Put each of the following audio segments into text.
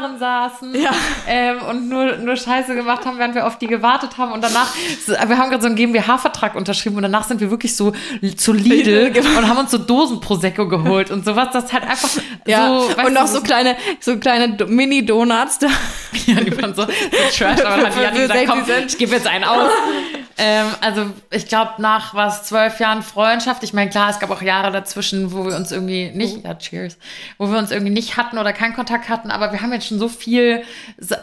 Haaren saßen Ja. ähm, und nur, nur Scheiße gemacht haben, während wir auf die gewartet haben. Und danach, wir haben gerade so einen GmbH-Vertrag unterschrieben und danach sind wir wirklich so zu Lidl Lidl, und haben uns so Dosen Prosecco geholt und sowas. Das halt einfach Ja, so. und noch so kleine, so kleine Do- Mini-Donuts da. Ja, die waren so, so trash, aber dann hat die gesagt, komm, 60 Cent. ich gebe jetzt einen aus. ähm, also ich glaube, nach was, zwölf Jahren Freundschaft, ich meine, klar, es gab auch Jahre dazwischen, wo wir uns irgendwie nicht, ja, cheers, wo wir uns irgendwie nicht hatten oder keinen Kontakt hatten, aber wir haben jetzt schon so viel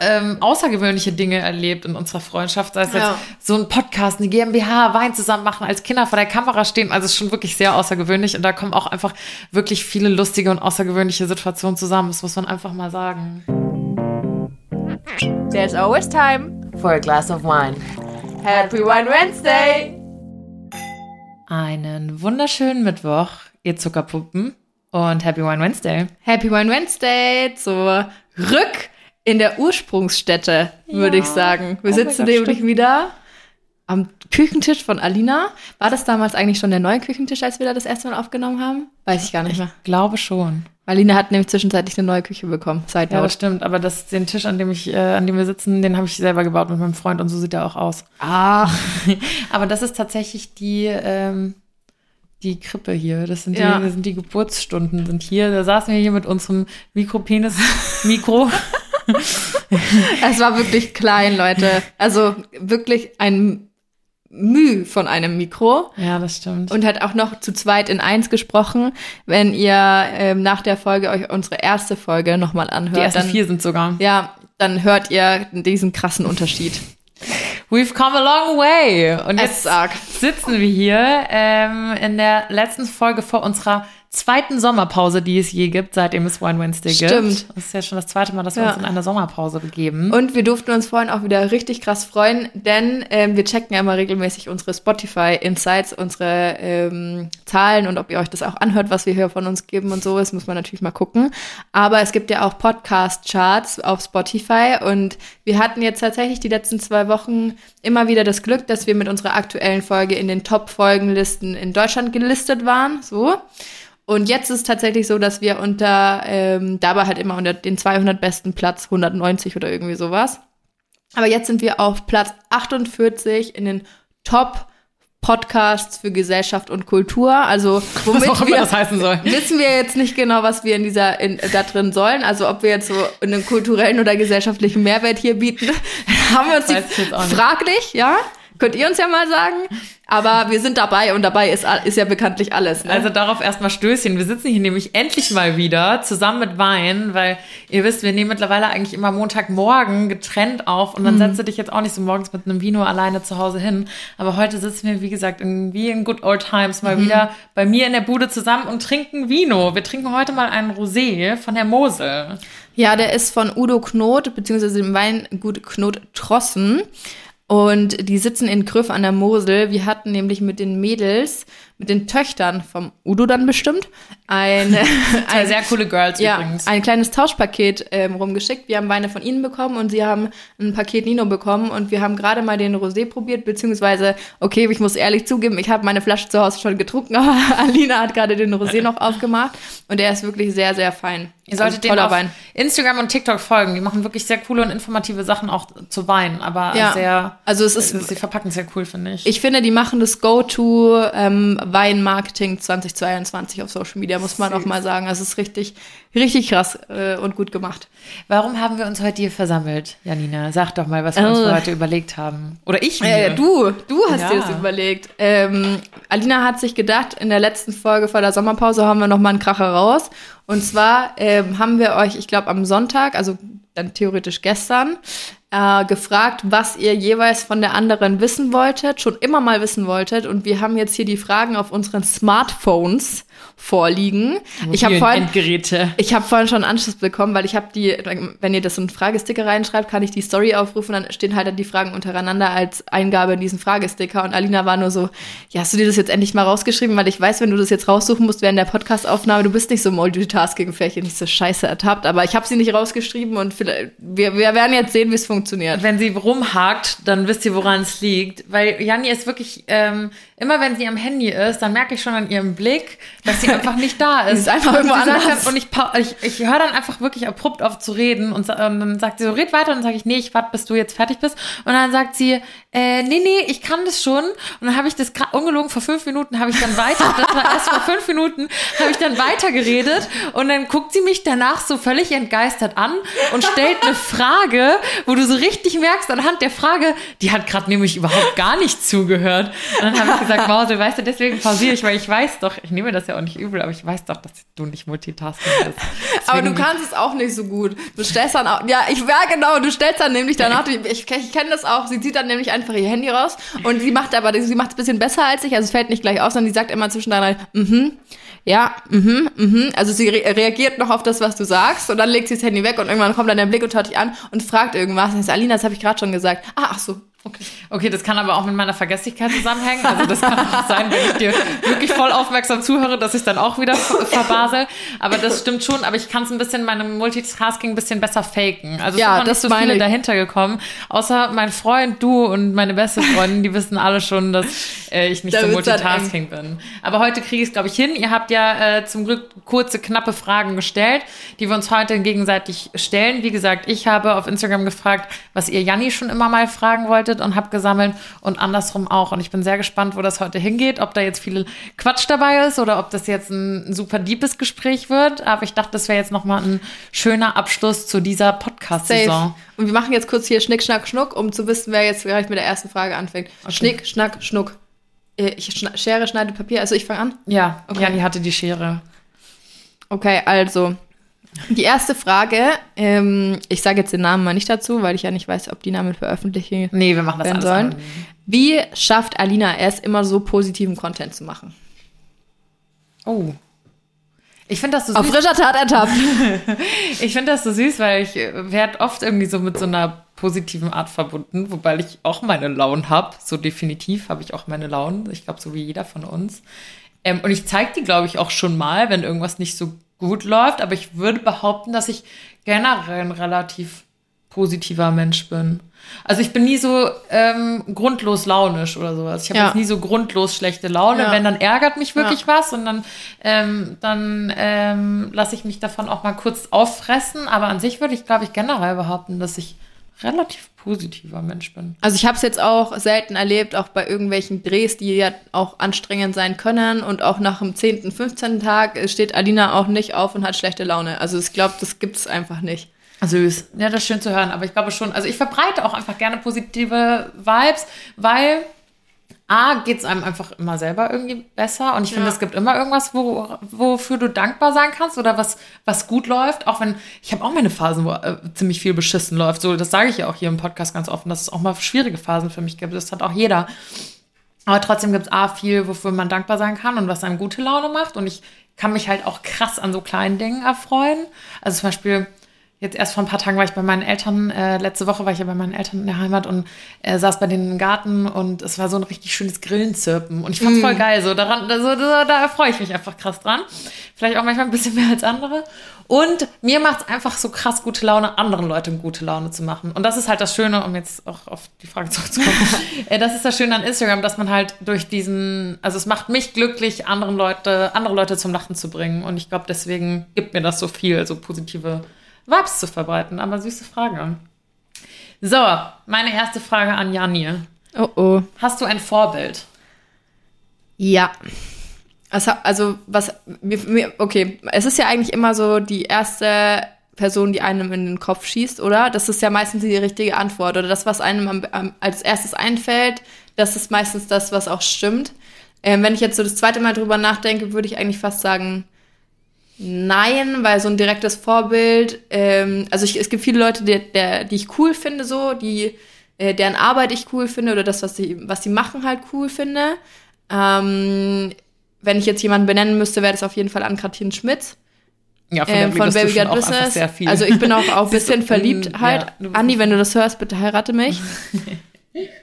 ähm, außergewöhnliche Dinge erlebt in unserer Freundschaft, sei es Ja. jetzt so ein Podcast, eine GmbH, Wein zusammen machen, als Kinder vor der Kamera stehen, also es ist schon wirklich sehr außergewöhnlich und da kommen auch einfach wirklich viele lustige und außergewöhnliche Situationen zusammen, das muss man einfach mal sagen. There's always time. For a glass of wine. Happy Wine Wednesday. Einen wunderschönen Mittwoch, ihr Zuckerpuppen. Und Happy Wine Wednesday. Happy Wine Wednesday zurück in der Ursprungsstätte, würde Ja. ich sagen. Wir Oh sitzen Gott, nämlich stimmt. wieder am Küchentisch von Alina. War das damals eigentlich schon der neue Küchentisch, als wir da das erste Mal aufgenommen haben? Weiß ich gar nicht mehr. Glaube schon. Alina hat nämlich zwischenzeitlich eine neue Küche bekommen. Side Ja, das stimmt. Aber das, den Tisch, an dem, ich, äh, an dem wir sitzen, den habe ich selber gebaut mit meinem Freund und so sieht er auch aus. Ah, Aber das ist tatsächlich die, ähm, die Krippe hier. Das sind die, Ja. das sind die Geburtsstunden sind hier. Da saßen wir hier mit unserem Mikropenis-Mikro. es war wirklich klein, Leute. Also wirklich ein Müh von einem Mikro. ja, das stimmt. und hat auch noch zu zweit in eins gesprochen. Wenn ihr ähm, nach der Folge euch unsere erste Folge nochmal anhört, die ersten dann, vier sind sogar. ja, dann hört ihr diesen krassen Unterschied. We've come a long way. Und jetzt sitzen wir hier ähm, in der letzten Folge vor unserer zweiten Sommerpause, die es je gibt, seitdem es Wine Wednesday gibt. Stimmt. Das ist ja schon das zweite Mal, dass wir Ja. uns in eine Sommerpause begeben. Und wir durften uns vorhin auch wieder richtig krass freuen, denn ähm, wir checken ja immer regelmäßig unsere Spotify Insights, unsere ähm, Zahlen und ob ihr euch das auch anhört, was wir hier von uns geben und so. Das muss man natürlich mal gucken. Aber es gibt ja auch Podcast-Charts auf Spotify und wir hatten jetzt tatsächlich die letzten zwei Wochen immer wieder das Glück, dass wir mit unserer aktuellen Folge in den Top-Folgenlisten in Deutschland gelistet waren. So. Und jetzt ist es tatsächlich so, dass wir unter, ähm, dabei halt immer unter den 200 besten Platz 190 oder irgendwie sowas. Aber jetzt sind wir auf Platz 48 in den Top Podcasts für Gesellschaft und Kultur. Also womit was auch immer wir, das heißen soll. wissen wir jetzt nicht genau, was wir in dieser in, da drin sollen. Also ob wir jetzt so einen kulturellen oder gesellschaftlichen Mehrwert hier bieten, haben wir uns die fraglich, ja. Könnt ihr uns ja mal sagen. Aber wir sind dabei und dabei ist, ist ja bekanntlich alles. Ne? Also darauf erstmal Stößchen. Wir sitzen hier nämlich endlich mal wieder zusammen mit Wein, weil ihr wisst, wir nehmen mittlerweile eigentlich immer Montagmorgen getrennt auf und dann Mhm. setzt du dich jetzt auch nicht so morgens mit einem Vino alleine zu Hause hin. Aber heute sitzen wir, wie gesagt, wie in Good Old Times mal Mhm. wieder bei mir in der Bude zusammen und trinken Vino. Wir trinken heute mal einen Rosé von der Mosel. Ja, der ist von Udo Knot, beziehungsweise dem Weingut Knot Trossen. Und die sitzen in Krüff an der Mosel. Wir hatten nämlich mit den Mädels, mit den Töchtern vom Udo dann bestimmt, ein, Zwei ein, sehr coole Girls ja, übrigens. ein kleines Tauschpaket ähm, rumgeschickt. Wir haben Weine von ihnen bekommen und sie haben ein Paket Nino bekommen. Und wir haben gerade mal den Rosé probiert, beziehungsweise, okay, ich muss ehrlich zugeben, ich habe meine Flasche zu Hause schon getrunken, aber Alina hat gerade den Rosé noch aufgemacht. Und der ist wirklich sehr, sehr fein. Ihr solltet Also, denen auf Wein. Instagram und TikTok folgen. Die machen wirklich sehr coole und informative Sachen auch zu Wein, aber Ja. sehr. Also es ist sie verpacken es sehr cool, finde ich. Ich finde, die machen das Go-To ähm, Weinmarketing 2022 auf Social Media, muss man auch mal sagen. Also es ist richtig, richtig krass äh, und gut gemacht. Warum haben wir uns heute hier versammelt, Janina? Sag doch mal, was wir uns Äh. heute überlegt haben. Oder ich mir. Äh, du, du hast Ja. dir das überlegt. Ähm, Alina hat sich gedacht, in der letzten Folge vor der Sommerpause haben wir noch mal einen Kracher raus. Und zwar ähm, haben wir euch, ich glaube, am Sonntag, also dann theoretisch gestern, äh, gefragt, was ihr jeweils von der anderen wissen wolltet, schon immer mal wissen wolltet. Und wir haben jetzt hier die Fragen auf unseren Smartphones vorliegen. Ich habe vorhin, Endgeräte. ich habe vorhin schon Anschluss bekommen, weil ich habe die, wenn ihr das in Fragesticker reinschreibt, kann ich die Story aufrufen, dann stehen halt dann die Fragen untereinander als Eingabe in diesen Fragesticker. Und Alina war nur so, ja, hast du dir das jetzt endlich mal rausgeschrieben? Weil ich weiß, wenn du das jetzt raussuchen musst während der Podcastaufnahme, du bist nicht so Multitasking-fähig und nicht so scheiße ertappt. Aber ich habe sie nicht rausgeschrieben und vielleicht, wir, wir werden jetzt sehen, wie es funktioniert. Wenn sie rumhakt, dann wisst ihr, woran es liegt. Weil Janni ist wirklich, ähm, immer wenn sie am Handy ist, dann merke ich schon an ihrem Blick, dass sie einfach nicht da ist. Ist einfach irgendwo anders. Dann, und ich, ich, ich höre dann einfach wirklich abrupt auf zu reden und ähm, dann sagt sie so, red weiter und dann sage ich, nee, ich warte, bis du jetzt fertig bist. Und dann sagt sie, äh, nee, nee, ich kann das schon. Und dann habe ich das ungelogen vor fünf Minuten habe ich dann weiter, das war erst vor fünf Minuten, habe ich dann weiter geredet und dann guckt sie mich danach so völlig entgeistert an und stellt eine Frage, wo du so richtig merkst anhand der Frage, die hat gerade nämlich überhaupt gar nicht zugehört. Und dann habe ich gesagt, Mause, weißt du, deswegen pausiere ich, weil ich weiß doch, ich nehme das ja auch nicht übel, aber ich weiß doch, dass du nicht Multitasking bist. Aber du Deswegen- kannst es auch nicht so gut. Du stellst dann auch, ja, ich, ja genau, du stellst dann nämlich danach, ich, ich, ich kenne das auch, sie zieht dann nämlich einfach ihr Handy raus und sie macht aber, sie macht es ein bisschen besser als ich, also es fällt nicht gleich auf, sondern sie sagt immer zwischendurch, mhm, ja, mhm, mhm, also sie re reagiert noch auf das, was du sagst und dann legt sie das Handy weg und irgendwann kommt dann der Blick und schaut dich an und fragt irgendwas und sage, Alina, das habe ich gerade schon gesagt. Ah, ach so, okay. Okay, das kann aber auch mit meiner Vergesslichkeit zusammenhängen. Also das kann auch sein, wenn ich dir wirklich voll aufmerksam zuhöre, dass ich dann auch wieder ver- verbasel. Aber das stimmt schon. Aber ich kann es ein bisschen, meinem Multitasking ein bisschen besser faken. Also Ja, nicht das so meine viele ich. dahinter gekommen. Außer mein Freund, du und meine beste Freundin, die wissen alle schon, dass äh, ich nicht Da so Multitasking bin. Aber heute kriege ich es, glaube ich, hin. Ihr habt ja äh, zum Glück kurze, knappe Fragen gestellt, die wir uns heute gegenseitig stellen. Wie gesagt, ich habe auf Instagram gefragt, was ihr Janni schon immer mal fragen wolltet und habe gesammelt und andersrum auch. Und ich bin sehr gespannt, wo das heute hingeht, ob da jetzt viel Quatsch dabei ist oder ob das jetzt ein super deepes Gespräch wird. Aber ich dachte, das wäre jetzt nochmal ein schöner Abschluss zu dieser Podcast-Saison. Und wir machen jetzt kurz hier Schnick, Schnack, Schnuck, um zu wissen, wer jetzt gleich mit der ersten Frage anfängt. Schnick, Schnack, Schnuck. Äh, Ich schna Schere, schneide Papier. Also ich fange an. Ja, Okay. Janni hatte die Schere. Okay, also die erste Frage, ähm, ich sage jetzt den Namen mal nicht dazu, weil ich ja nicht weiß, ob die Namen veröffentlichen Nee, wir machen das werden sollen. Wie schafft Alina es immer so positiven Content zu machen? Oh. Ich finde das so Auf süß. frischer Tat ertappt. Ich finde das so süß, weil ich äh, werde oft irgendwie so mit so einer positiven Art verbunden, wobei ich auch meine Launen habe. So definitiv habe ich auch meine Launen. Ich glaube, so wie jeder von uns. Ähm, und ich zeige die, glaube ich, auch schon mal, wenn irgendwas nicht so gut läuft. Aber ich würde behaupten, dass ich generell ein relativ positiver Mensch bin. Also ich bin nie so ähm, grundlos launisch oder sowas. Ich habe Ja. jetzt nie so grundlos schlechte Laune. Ja. Wenn, dann ärgert mich wirklich Ja. was und dann, ähm, dann ähm, lasse ich mich davon auch mal kurz auffressen. Aber an sich würde ich, glaube ich, generell behaupten, dass ich relativ positiver Mensch bin. Also ich habe es jetzt auch selten erlebt, auch bei irgendwelchen Drehs, die ja auch anstrengend sein können. Und auch nach dem 10., 15. Tag steht Alina auch nicht auf und hat schlechte Laune. Also ich glaube, das gibt's einfach nicht. Süß. Ja, das ist schön zu hören. Aber ich glaube schon, also ich verbreite auch einfach gerne positive Vibes, weil A, geht es einem einfach immer selber irgendwie besser. Und ich finde, Ja. es gibt immer irgendwas, wo, wofür du dankbar sein kannst oder was, was gut läuft. Auch wenn, ich habe auch meine Phasen, wo äh, ziemlich viel beschissen läuft. So, das sage ich ja auch hier im Podcast ganz offen, dass es auch mal schwierige Phasen für mich gibt. Das hat auch jeder. Aber trotzdem gibt es A, viel, wofür man dankbar sein kann und was einem gute Laune macht. Und ich kann mich halt auch krass an so kleinen Dingen erfreuen. Also zum Beispiel, jetzt erst vor ein paar Tagen war ich bei meinen Eltern, äh, letzte Woche war ich ja bei meinen Eltern in der Heimat und äh, saß bei denen im Garten und es war so ein richtig schönes Grillenzirpen. Und ich fand's voll geil. So, daran, so, da, da erfreue ich mich einfach krass dran. Vielleicht auch manchmal ein bisschen mehr als andere. Und mir macht es einfach so krass gute Laune, anderen Leuten gute Laune zu machen. Und das ist halt das Schöne, um jetzt auch auf die Frage zurückzukommen. äh, das ist das Schöne an Instagram, dass man halt durch diesen, also es macht mich glücklich, anderen Leute, andere Leute zum Lachen zu bringen. Und ich glaube, deswegen gibt mir das so viel, so positive Vibes zu verbreiten. Aber süße Frage. So, meine erste Frage an Jani. Oh oh. Hast du ein Vorbild? Ja. Also, also was, mir, mir, okay, es ist ja eigentlich immer so die erste Person, die einem in den Kopf schießt, oder? Das ist ja meistens die richtige Antwort oder das, was einem am, am, als erstes einfällt, das ist meistens das, was auch stimmt. Ähm, wenn ich jetzt so das zweite Mal drüber nachdenke, würde ich eigentlich fast sagen, nein, weil so ein direktes Vorbild, ähm, also ich, es gibt viele Leute, die, der, die ich cool finde, so, die, äh, deren Arbeit ich cool finde oder das, was sie, was sie machen, halt cool finde. Ähm, wenn ich jetzt jemanden benennen müsste, wäre das auf jeden Fall Ann-Kathrin Schmitz Ja, ähm, von Baby Got Business. Also ich bin auch, ein bisschen verliebt halt. ja, Andi, wenn du das hörst, bitte heirate mich.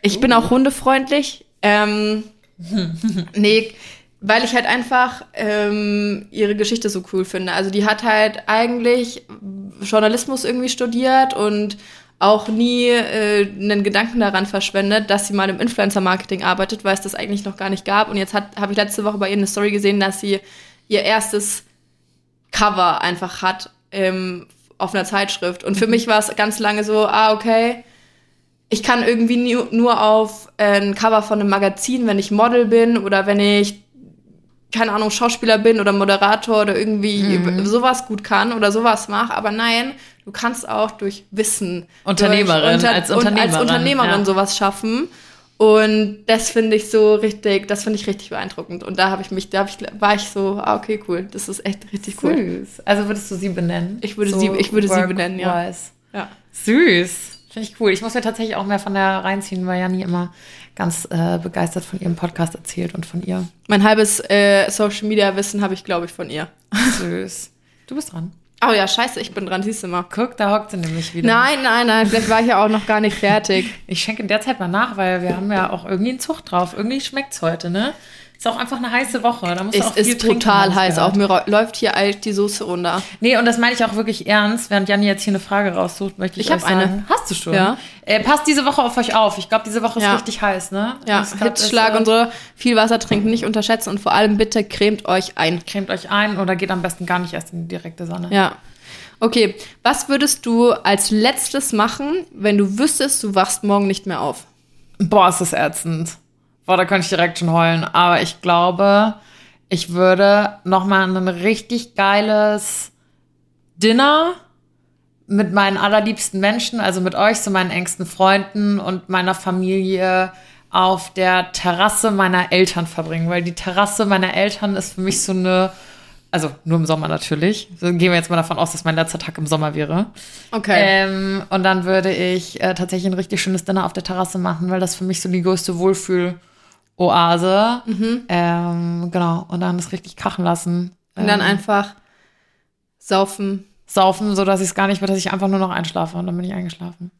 Ich bin auch hundefreundlich. Ähm, nee, weil ich halt einfach ähm, ihre Geschichte so cool finde. Also die hat halt eigentlich Journalismus irgendwie studiert und auch nie äh, einen Gedanken daran verschwendet, dass sie mal im Influencer-Marketing arbeitet, weil es das eigentlich noch gar nicht gab. Und jetzt habe ich letzte Woche bei ihr eine Story gesehen, dass sie ihr erstes Cover einfach hat ähm, auf einer Zeitschrift. Und für mich war es ganz lange so, ah, okay, ich kann irgendwie nur auf ein Cover von einem Magazin, wenn ich Model bin oder wenn ich, keine Ahnung, Schauspieler bin oder Moderator oder irgendwie Mhm. sowas gut kann oder sowas mache. Aber nein, du kannst auch durch Wissen. Unternehmerin, durch, als und als Unternehmerin, Unternehmerin ja. sowas schaffen. Und das finde ich so richtig, das finde ich richtig beeindruckend. Und da habe ich mich, da hab ich, war ich so, ah, okay, cool. Das ist echt richtig cool. Süß. Also würdest du sie benennen? Ich würde sie- ich würde sie benennen, ja. Ja. Süß. Finde ich cool. Ich muss mir tatsächlich auch mehr von der reinziehen, weil Janni immer ganz äh, begeistert von ihrem Podcast erzählt und von ihr. Mein halbes äh, Social Media Wissen habe ich, glaube ich, von ihr. Süß. Du bist dran. Oh ja, scheiße, ich bin dran, siehst du mal. Guck, da hockt sie nämlich wieder. Nein, nein, nein, vielleicht war ich ja auch noch gar nicht fertig. Ich schenke in der Zeit mal nach, weil wir haben ja auch irgendwie einen Zug drauf. Irgendwie schmeckt's heute, ne? Ist auch einfach eine heiße Woche. Da musst du Es auch viel ist trinken, total ich heiß. Auch mir läuft hier alt die Soße runter. Nee, und das meine ich auch wirklich ernst. Während Janni jetzt hier eine Frage raussucht, möchte ich Ich euch sagen. eine. Hast du schon? Ja. Äh, passt diese Woche auf euch auf. Ich glaube, diese Woche ist Ja. richtig heiß, ne? Ja, Das grad Hitzschlag ist, und so. Viel Wasser trinken, nicht unterschätzen und vor allem bitte cremt euch ein. Cremt euch ein oder geht am besten gar nicht erst in die direkte Sonne. Ja. Okay, was würdest du als letztes machen, wenn du wüsstest, du wachst morgen nicht mehr auf? Boah, ist das ätzend. Boah, da könnte ich direkt schon heulen. Aber ich glaube, ich würde noch mal ein richtig geiles Dinner mit meinen allerliebsten Menschen, also mit euch, so meinen engsten Freunden und meiner Familie auf der Terrasse meiner Eltern verbringen, weil die Terrasse meiner Eltern ist für mich so eine, also nur im Sommer natürlich. Gehen wir jetzt mal davon aus, dass mein letzter Tag im Sommer wäre. Okay. Ähm, und dann würde ich äh, tatsächlich ein richtig schönes Dinner auf der Terrasse machen, weil das für mich so die größte Wohlfühl-Oase. Ähm, genau. Und dann das richtig krachen lassen. und dann Ähm, einfach saufen. saufen, so dass ich es gar nicht will, dass ich einfach nur noch einschlafe und dann bin ich eingeschlafen.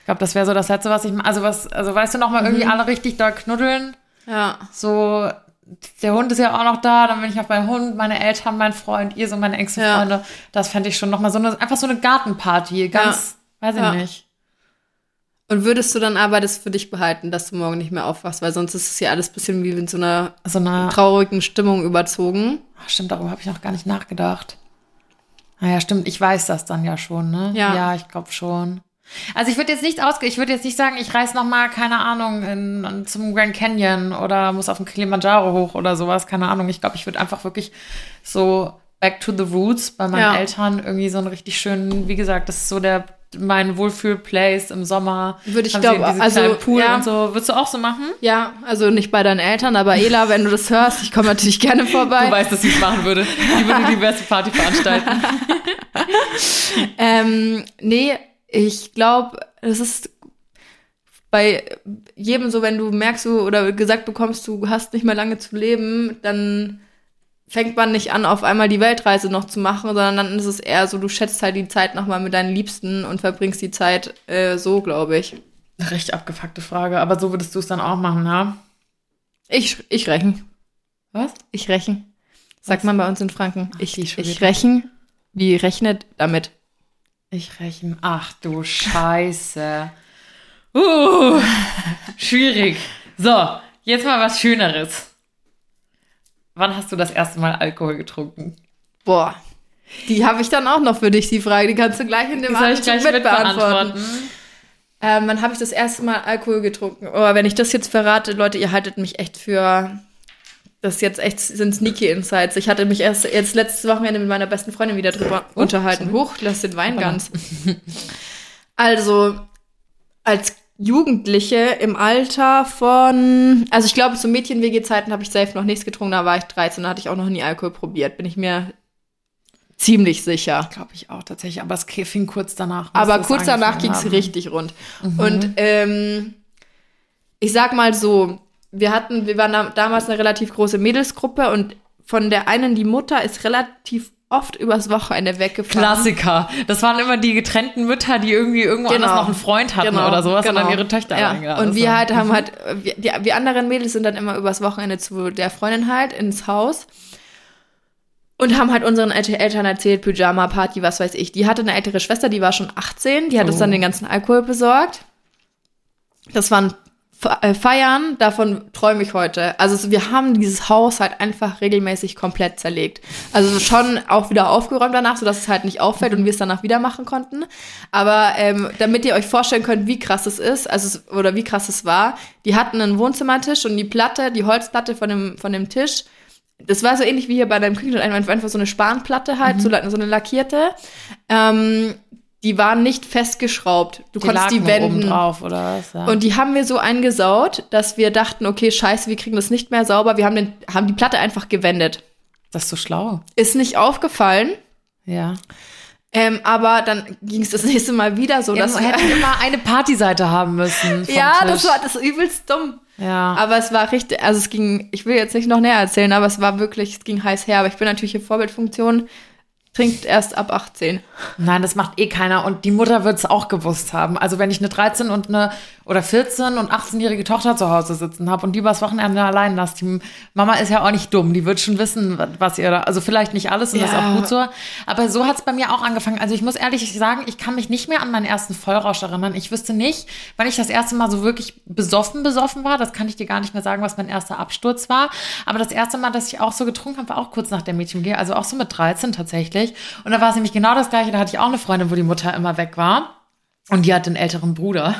Ich glaube, das wäre so das Letzte, was ich also was, also weißt du noch mal irgendwie alle richtig doll knuddeln. Ja. So, der Hund ist ja auch noch da, dann bin ich auf meinen Hund, meine Eltern, mein Freund, ihr so meine engsten Ja. Freunde. Das fände ich schon noch mal so eine, einfach so eine Gartenparty, ganz, weiß ich Ja. nicht. Und würdest du dann aber das für dich behalten, dass du morgen nicht mehr aufwachst? Weil sonst ist es ja alles ein bisschen wie in so einer So eine traurigen Stimmung überzogen. Ach, stimmt, darüber habe ich noch gar nicht nachgedacht. Naja, stimmt, ich weiß das dann ja schon, ne? Ja. Ja, ich glaube schon. Also ich würde jetzt nicht ausge, ich würde jetzt nicht sagen, ich reise noch mal, keine Ahnung, in, zum Grand Canyon oder muss auf den Kilimanjaro hoch oder sowas, keine Ahnung. Ich glaube, ich würde einfach wirklich so back to the roots bei meinen Ja. Eltern irgendwie so einen richtig schönen, wie gesagt, das ist so der mein Wohlfühl-Place im Sommer. Würde ich diese also, Pool ja. und so. Würdest du auch so machen? Ja, also nicht bei deinen Eltern, aber Ela, wenn du das hörst, ich komme natürlich gerne vorbei. Du weißt, dass ich es machen würde. Die würde die beste Party veranstalten. Ähm, nee, ich glaube, es ist bei jedem so, wenn du merkst du oder gesagt bekommst, du hast nicht mehr lange zu leben, dann fängt man nicht an, auf einmal die Weltreise noch zu machen, sondern dann ist es eher so, du schätzt halt die Zeit nochmal mit deinen Liebsten und verbringst die Zeit äh, so, glaube ich. Recht abgefuckte Frage, aber so würdest du es dann auch machen, ha? Ich, ich rechen. Was? Ich rechen. Sagt Was? man bei uns in Franken. Ach, Ich, ich rechen. Wie rechnet damit? Ich rechne. Ach du Scheiße. Uh, schwierig. So, jetzt mal was Schöneres. Wann hast du das erste Mal Alkohol getrunken? Boah. Die habe ich dann auch noch für dich, die Frage. Die kannst du gleich in dem Atemzug mit mitbeantworten. beantworten? Ähm, wann habe ich das erste Mal Alkohol getrunken? Oh, wenn ich das jetzt verrate, Leute, ihr haltet mich echt für. Das jetzt echt sind sneaky Insights. Ich hatte mich erst jetzt letztes Wochenende mit meiner besten Freundin wieder drüber Oh, unterhalten. sorry. Huch, lass den Wein ganz. Also, als Jugendliche im Alter von, also ich glaube, zu Mädchen-WG-Zeiten habe ich safe noch nichts getrunken, da war ich 13, da hatte ich auch noch nie Alkohol probiert, bin ich mir ziemlich sicher. Glaube ich auch tatsächlich, aber es fing kurz danach. Aber kurz danach ging es haben. richtig rund. Und ähm, ich sag mal so, wir hatten, wir waren da, damals eine relativ große Mädelsgruppe und von der einen, die Mutter, ist relativ oft übers Wochenende weggefahren. Klassiker. Das waren immer die getrennten Mütter, die irgendwie irgendwo Genau. anders noch einen Freund hatten Genau, oder sowas und genau. dann ihre Töchter ja. eingeladen Und wir halt haben halt, wir, die, wir anderen Mädels sind dann immer übers Wochenende zu der Freundin halt ins Haus und haben halt unseren El Eltern erzählt, Pyjama-Party, was weiß ich. Die hatte eine ältere Schwester, die war schon 18, die hat uns Oh. dann den ganzen Alkohol besorgt. Das waren Feiern, davon träume ich heute. Also so, wir haben dieses Haus halt einfach regelmäßig komplett zerlegt. Also schon auch wieder aufgeräumt danach, sodass es halt nicht auffällt und wir es danach wieder machen konnten. Aber ähm, damit ihr euch vorstellen könnt, wie krass es ist, also oder wie krass es war, die hatten einen Wohnzimmertisch und die Platte, die Holzplatte von dem, von dem Tisch, das war so ähnlich wie hier bei deinem Küchen, einfach, so eine Spanplatte halt, so, la- so eine lackierte. Ähm, die waren nicht festgeschraubt. Du Die konntest die wenden. oben drauf oder was? Ja. Und die haben wir so eingesaut, dass wir dachten, okay, scheiße, wir kriegen das nicht mehr sauber. Wir haben, den, haben die Platte einfach gewendet. das ist so schlau. Ist nicht aufgefallen, Ja. ähm, aber dann ging es das nächste Mal wieder so, Ja, dass wir hätten immer eine Partyseite haben müssen. Ja, Tisch. das war das übelst dumm. Ja. Aber es war richtig, also es ging, ich will jetzt nicht noch näher erzählen, aber es war wirklich, es ging heiß her. Aber ich bin natürlich in Vorbildfunktion, trinkt erst ab 18. Nein, das macht eh keiner. Und die Mutter wird es auch gewusst haben. Also wenn ich eine 13 und eine oder 14 und 18-jährige Tochter zu Hause sitzen habe und die übers Wochenende allein lasst, die Mama ist ja auch nicht dumm. Die wird schon wissen, was ihr da, also vielleicht nicht alles und das ist Ja. auch gut so. Aber so hat es bei mir auch angefangen. Also ich muss ehrlich sagen, ich kann mich nicht mehr an meinen ersten Vollrausch erinnern. Ich wüsste nicht, wann ich das erste Mal so wirklich besoffen, besoffen war. Das kann ich dir gar nicht mehr sagen, was mein erster Absturz war. Aber das erste Mal, dass ich auch so getrunken habe, war auch kurz nach der Mädchengehe. Also auch so mit 13 tatsächlich. Und da war es nämlich genau das Gleiche. Da hatte ich auch eine Freundin, wo die Mutter immer weg war. Und die hat einen älteren Bruder.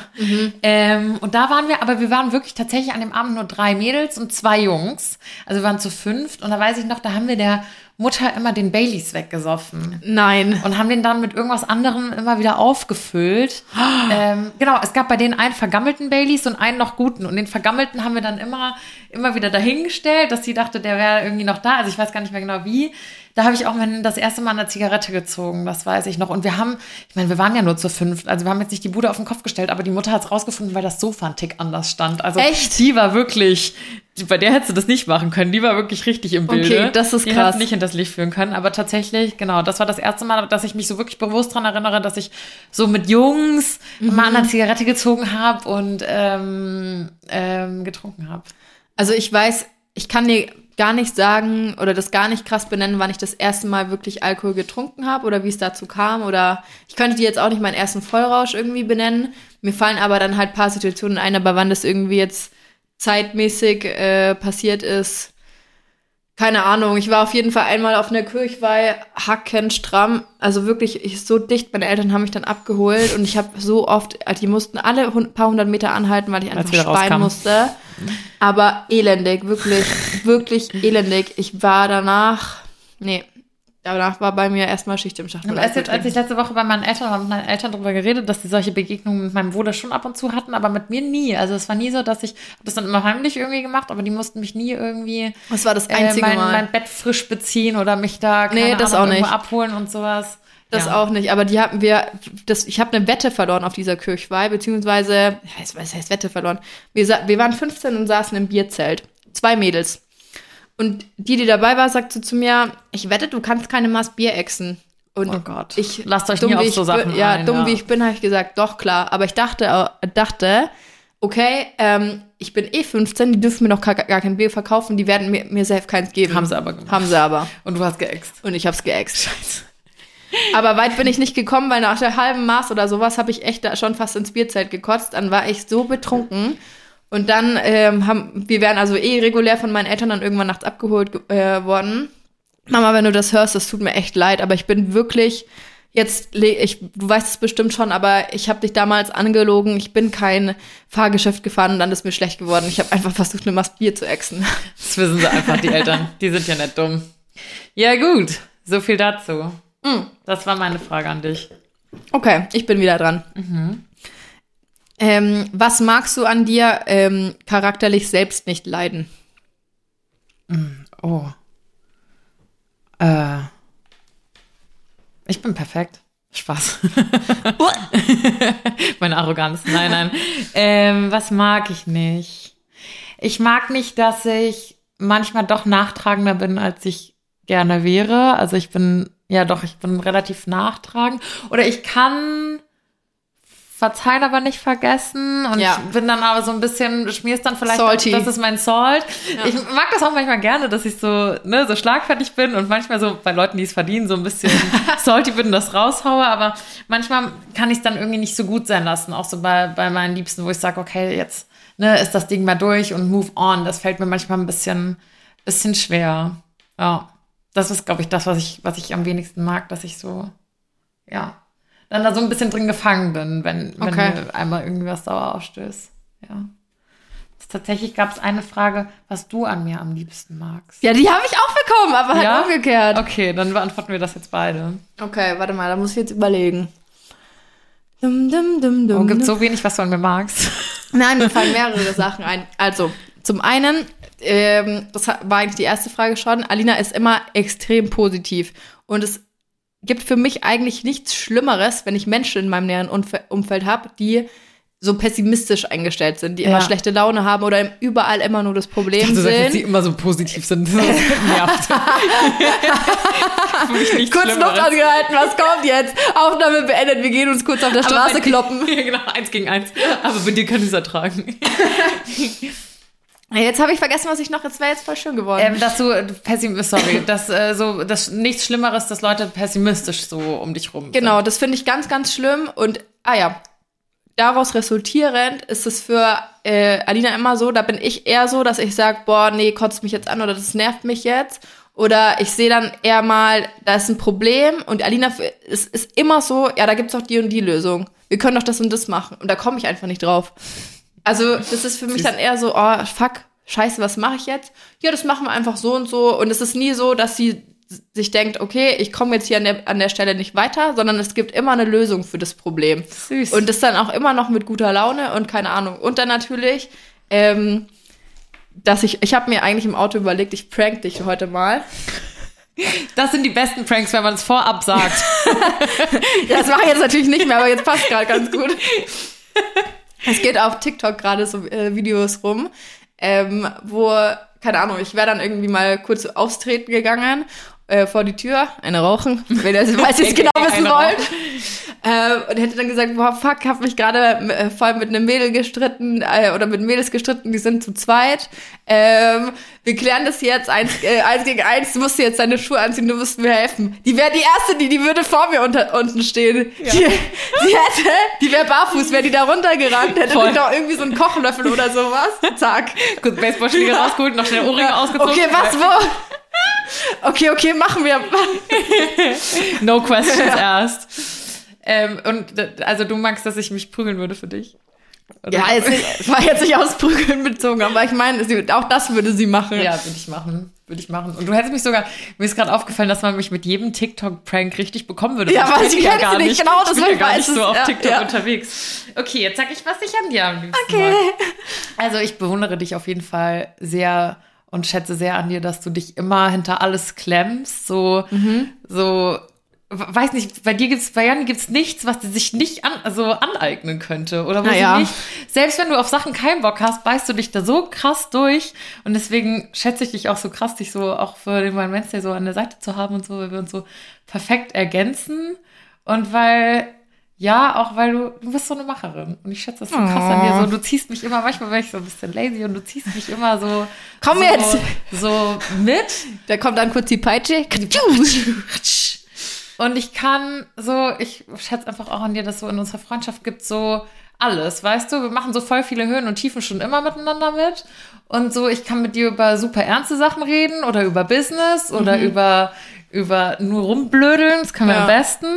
Ähm, und da waren wir, aber wir waren wirklich tatsächlich an dem Abend nur drei Mädels und zwei Jungs. Also wir waren zu fünft. Und da weiß ich noch, da haben wir der Mutter immer den Baileys weggesoffen. Nein. Und haben den dann mit irgendwas anderem immer wieder aufgefüllt. ähm, genau, es gab bei denen einen vergammelten Baileys und einen noch guten. Und den vergammelten haben wir dann immer, immer wieder dahingestellt, dass sie dachte, der wäre irgendwie noch da. Also ich weiß gar nicht mehr genau wie. Da habe ich auch mein, das erste Mal eine Zigarette gezogen, das weiß ich noch. Und wir haben, ich meine, wir waren ja nur zu fünft. Also wir haben jetzt nicht die Bude auf den Kopf gestellt, aber die Mutter hat es rausgefunden, weil das Sofa ein Tick anders stand. Also Echt? die war wirklich, die- bei der hättest du das nicht machen können. Die war wirklich richtig im Bilde. Okay, das ist die krass. hat's nicht hinters Licht führen können. Aber tatsächlich, genau, das war das erste Mal, dass ich mich so wirklich bewusst daran erinnere, dass ich so mit Jungs Mhm. mal eine Zigarette gezogen habe und ähm, ähm, getrunken habe. Also ich weiß, ich kann dir gar nicht sagen oder das gar nicht krass benennen, wann ich das erste Mal wirklich Alkohol getrunken habe oder wie es dazu kam. Oder ich könnte dir jetzt auch nicht meinen ersten Vollrausch irgendwie benennen. Mir fallen aber dann halt paar Situationen ein, aber wann das irgendwie jetzt zeitmäßig äh, passiert ist, keine Ahnung. Ich war auf jeden Fall einmal auf einer Kirchweih, hackenstramm. Also wirklich, ich so dicht. Meine Eltern haben mich dann abgeholt und ich habe so oft, also die mussten alle hun paar hundert Meter anhalten, weil ich einfach speien rauskamen. musste. Aber elendig, wirklich, wirklich elendig. Ich war danach, nee, danach war bei mir erstmal Schicht im Schacht. Und als, jetzt, als ich letzte Woche bei meinen Eltern war, mit meinen Eltern darüber geredet, dass sie solche Begegnungen mit meinem Bruder schon ab und zu hatten, aber mit mir nie. Also es war nie so, dass ich hab das dann immer heimlich irgendwie gemacht, aber die mussten mich nie irgendwie das war das äh, einzige mein, Mal. mein Bett frisch beziehen oder mich da keine Nee, das Ahnung, auch nicht. irgendwo abholen und sowas. Das ja. auch nicht, aber die hatten wir, das, ich habe eine Wette verloren auf dieser Kirchweih, beziehungsweise, was heißt, Wette verloren? Wir, wir waren 15 und saßen im Bierzelt. Zwei Mädels. Und die, die dabei war, sagte zu mir, ich wette, du kannst keine Maß Bier exen. Und Oh Gott. ich, Lasst euch dumm nie wie auf ich so Sachen bin, Ja, ein, dumm ja. wie ich bin, habe ich gesagt, doch, klar. Aber ich dachte, äh, dachte okay, ähm, ich bin eh 15, die dürfen mir noch gar, gar kein Bier verkaufen, die werden mir, mir selbst keins geben. Haben sie aber gemacht. Haben sie aber. Und du hast geäxt. Und ich hab's geäxt. Aber weit bin ich nicht gekommen, weil nach der halben Maß oder sowas habe ich echt da schon fast ins Bierzelt gekotzt. Dann war ich so betrunken. Und dann ähm, haben, wir wären also eh regulär von meinen Eltern dann irgendwann nachts abgeholt ge- äh, worden. Mama, wenn du das hörst, das tut mir echt leid, aber ich bin wirklich jetzt, le- ich, du weißt es bestimmt schon, aber ich habe dich damals angelogen. Ich bin kein Fahrgeschäft gefahren und dann ist mir schlecht geworden. Ich habe einfach versucht, eine Maß Bier zu exen. Das wissen sie einfach, die Eltern. Die sind ja nicht dumm. Ja, gut. So viel dazu. Mm. Das war meine Frage an dich. Okay, ich bin wieder dran. Ähm, was magst du an dir ähm, charakterlich selbst nicht leiden? Oh. Äh. Ich bin perfekt. Spaß. Meine Arroganz. Nein, nein. Ähm, was mag ich nicht? Ich mag nicht, dass ich manchmal doch nachtragender bin, als ich gerne wäre. Also ich bin, ja doch, ich bin relativ nachtragend. Oder ich kann verzeihen, aber nicht vergessen. Und Ja. ich bin dann aber so ein bisschen, schmierst dann vielleicht, Salty. das ist mein Salt. Ich mag das auch manchmal gerne, dass ich so, ne, so schlagfertig bin und manchmal so bei Leuten, die es verdienen, so ein bisschen salty bin und das raushaue. Aber manchmal kann ich es dann irgendwie nicht so gut sein lassen. Auch so bei, bei meinen Liebsten, wo ich sage, okay, jetzt ne, ist das Ding mal durch und move on. Das fällt mir manchmal ein bisschen, bisschen schwer. Ja. Das ist, glaube ich, das, was ich, was ich am wenigsten mag, dass ich so, ja, dann da so ein bisschen drin gefangen bin, wenn, wenn Okay. mir einmal irgendwie was sauer aufstößt. Ja. Tatsächlich gab es eine Frage, was du an mir am liebsten magst. Ja, die habe ich auch bekommen, aber halt Ja? umgekehrt. Okay, dann beantworten wir das jetzt beide. Okay, warte mal, da muss ich jetzt überlegen. Dum, dum, dum, dum, Oh, gibt so wenig, was du an mir magst. Nein, mir fallen mehrere Sachen ein. Also, zum einen, ähm, das war eigentlich die erste Frage schon, Alina ist immer extrem positiv. Und es gibt für mich eigentlich nichts Schlimmeres, wenn ich Menschen in meinem näheren Umf Umfeld habe, die so pessimistisch eingestellt sind, die immer Ja. schlechte Laune haben oder überall immer nur das Problem Du sagst, dass sie sind. immer so positiv sind. Das nervt. Kurz Schlimmeres. Luft angehalten, was kommt jetzt? Aufnahme beendet, wir gehen uns kurz auf der Straße kloppen. Ja, genau, eins gegen eins. Aber bei dir kann ich es ertragen. Ja, Jetzt habe ich vergessen, was ich noch, jetzt wäre jetzt voll schön geworden. Ähm, dass du pessimistisch, sorry, dass äh, so, dass nichts Schlimmeres, dass Leute pessimistisch so um dich rum Genau, das finde ich ganz, ganz schlimm. Und, ah ja, daraus resultierend ist es für äh, Alina immer so, da bin ich eher so, dass ich sage, boah, nee, kotzt mich jetzt an oder das nervt mich jetzt. Oder ich sehe dann eher mal, da ist ein Problem und Alina, es ist immer so, ja, da gibt's doch die und die Lösung. Wir können doch das und das machen. Und da komme ich einfach nicht drauf. Also, das ist für mich dann eher so, oh, fuck, scheiße, was mache ich jetzt? Ja, das machen wir einfach so und so. Und es ist nie so, dass sie sich denkt, okay, ich komme jetzt hier an der, an der Stelle nicht weiter, sondern es gibt immer eine Lösung für das Problem. Süß. Und das dann auch immer noch mit guter Laune und keine Ahnung. Und dann natürlich, ähm, dass ich, ich habe mir eigentlich im Auto überlegt, ich prank dich heute mal. das sind die besten Pranks, wenn man es vorab sagt. Ja, das mache ich jetzt natürlich nicht mehr, aber jetzt passt gerade ganz gut. Es geht auf TikTok gerade so äh, Videos rum, ähm, wo, keine Ahnung, ich wäre dann irgendwie mal kurz austreten gegangen äh, vor die Tür, eine rauchen, wenn ihr weiß jetzt genau wissen wollt. Äh, und hätte dann gesagt, boah, fuck, hab mich gerade äh, voll mit einem Mädel gestritten äh, oder mit Mädels gestritten, die sind zu zweit. Ähm, wir klären das jetzt eins, äh, eins gegen eins, du musst dir jetzt deine Schuhe anziehen, du musst mir helfen. Die wäre die erste, die, die würde vor mir unter, unten stehen. Die, die hätte, die wäre barfuß, wäre die da runtergerannt, hätte Voll. doch irgendwie so einen Kochlöffel oder sowas. Zack. Gut, Baseballschläger rausgeholt, noch schnell Ohrringe ausgezogen. Okay, was, wo? Okay, okay, machen wir. No questions asked. Ähm, und also du magst, dass ich mich prügeln würde für dich? Oder? Ja, jetzt, nicht- es war jetzt nicht aus Prügeln bezogen, aber ich meine, sie- auch das würde sie machen. Ja, würde ich machen. Würde ich machen. Und du hättest mich sogar, mir ist gerade aufgefallen, dass man mich mit jedem TikTok-Prank richtig bekommen würde. Ja, Ich weil sie ja gar nicht, genau, ich bin ja gar nicht so auf ja, TikTok ja. unterwegs. Okay, jetzt sag ich, was ich an dir am liebsten Okay. mag. Also ich bewundere dich auf jeden Fall sehr und schätze sehr an dir, dass du dich immer hinter alles klemmst. So, Mhm. so, weiß nicht, bei dir gibt's, bei Janni gibt's nichts, was sie sich nicht an, also aneignen könnte. Oder wo Na ja. sie nicht, selbst wenn du auf Sachen keinen Bock hast, beißt du dich da so krass durch. Und deswegen schätze ich dich auch so krass, dich so auch für den One Wednesday so an der Seite zu haben und so, weil wir uns so perfekt ergänzen. Und weil, ja, auch weil du, du bist so eine Macherin. Und ich schätze das so krass an dir. So, du ziehst mich immer, manchmal bin ich so ein bisschen lazy und du ziehst mich immer so. Komm so, jetzt! So mit. Da kommt dann kurz die Peitsche. Und ich kann so, ich schätze einfach auch an dir, dass so in unserer Freundschaft gibt so alles, weißt du? Wir machen so voll viele Höhen und Tiefen schon immer miteinander mit. Und so, ich kann mit dir über super ernste Sachen reden oder über Business oder über, über nur rumblödeln. Das können wir Ja. am besten.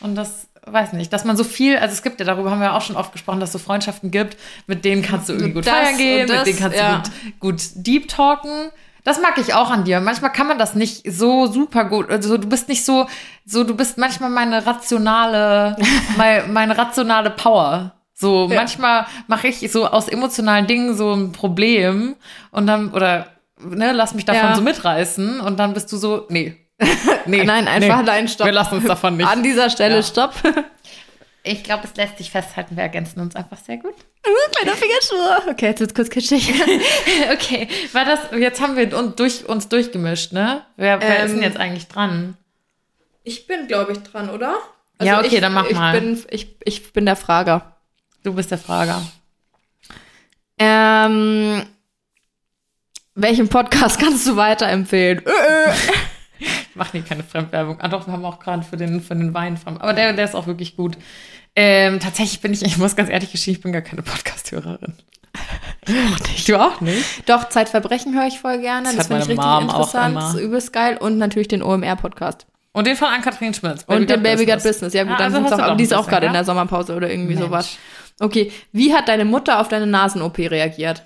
Und das, weiß nicht, dass man so viel, also es gibt ja, darüber haben wir auch schon oft gesprochen, dass es so Freundschaften gibt, mit denen kannst du irgendwie gut Das feiern gehen, das, mit denen kannst ja. du gut gut deep talken. Das mag ich auch an dir. Manchmal kann man das nicht so super gut. Also du bist nicht so, so du bist manchmal meine rationale, meine, meine rationale Power. So Ja. manchmal mache ich so aus emotionalen Dingen so ein Problem und dann oder ne, lass mich davon Ja. so mitreißen und dann bist du so, nee. Nee, Nein, einfach nee, nein, stopp. Wir lassen uns davon nicht. An dieser Stelle Ja. stopp. Ich glaube, es lässt sich festhalten, wir ergänzen uns einfach sehr gut. Kleiner Fingerschuh. Okay, jetzt wird's kurz kitschig. Okay, war das, jetzt haben wir uns, durch, uns durchgemischt, ne? Wer, wer ist denn Ähm, jetzt eigentlich dran? Ich bin, glaube ich, dran, oder? Ja, okay, ich, dann mach ich mal. Bin, ich, ich bin der Frager. Du bist der Frager. Ähm, welchen Podcast kannst du weiterempfehlen? Äh, äh. Mach nie keine Fremdwerbung. Ah doch, wir haben auch gerade für den, für den Wein. Fremd- Aber der, der ist auch wirklich gut. Ähm, tatsächlich bin ich, ich muss ganz ehrlich gestehen, ich bin gar keine Podcast-Hörerin. Du auch nicht? Doch, Zeitverbrechen höre ich voll gerne. Das Das, finde ich richtig Mom auch interessant. ist übelst geil. Und natürlich den OMR-Podcast. Und den von Ann-Kathrin Schmitz. Und den Baby Got Business. Ja, gut, Ah, dann also hast auch, doch die ist auch gerade ja? in der Sommerpause oder irgendwie Mensch. sowas. Okay, wie hat deine Mutter auf deine Nasen-OP reagiert?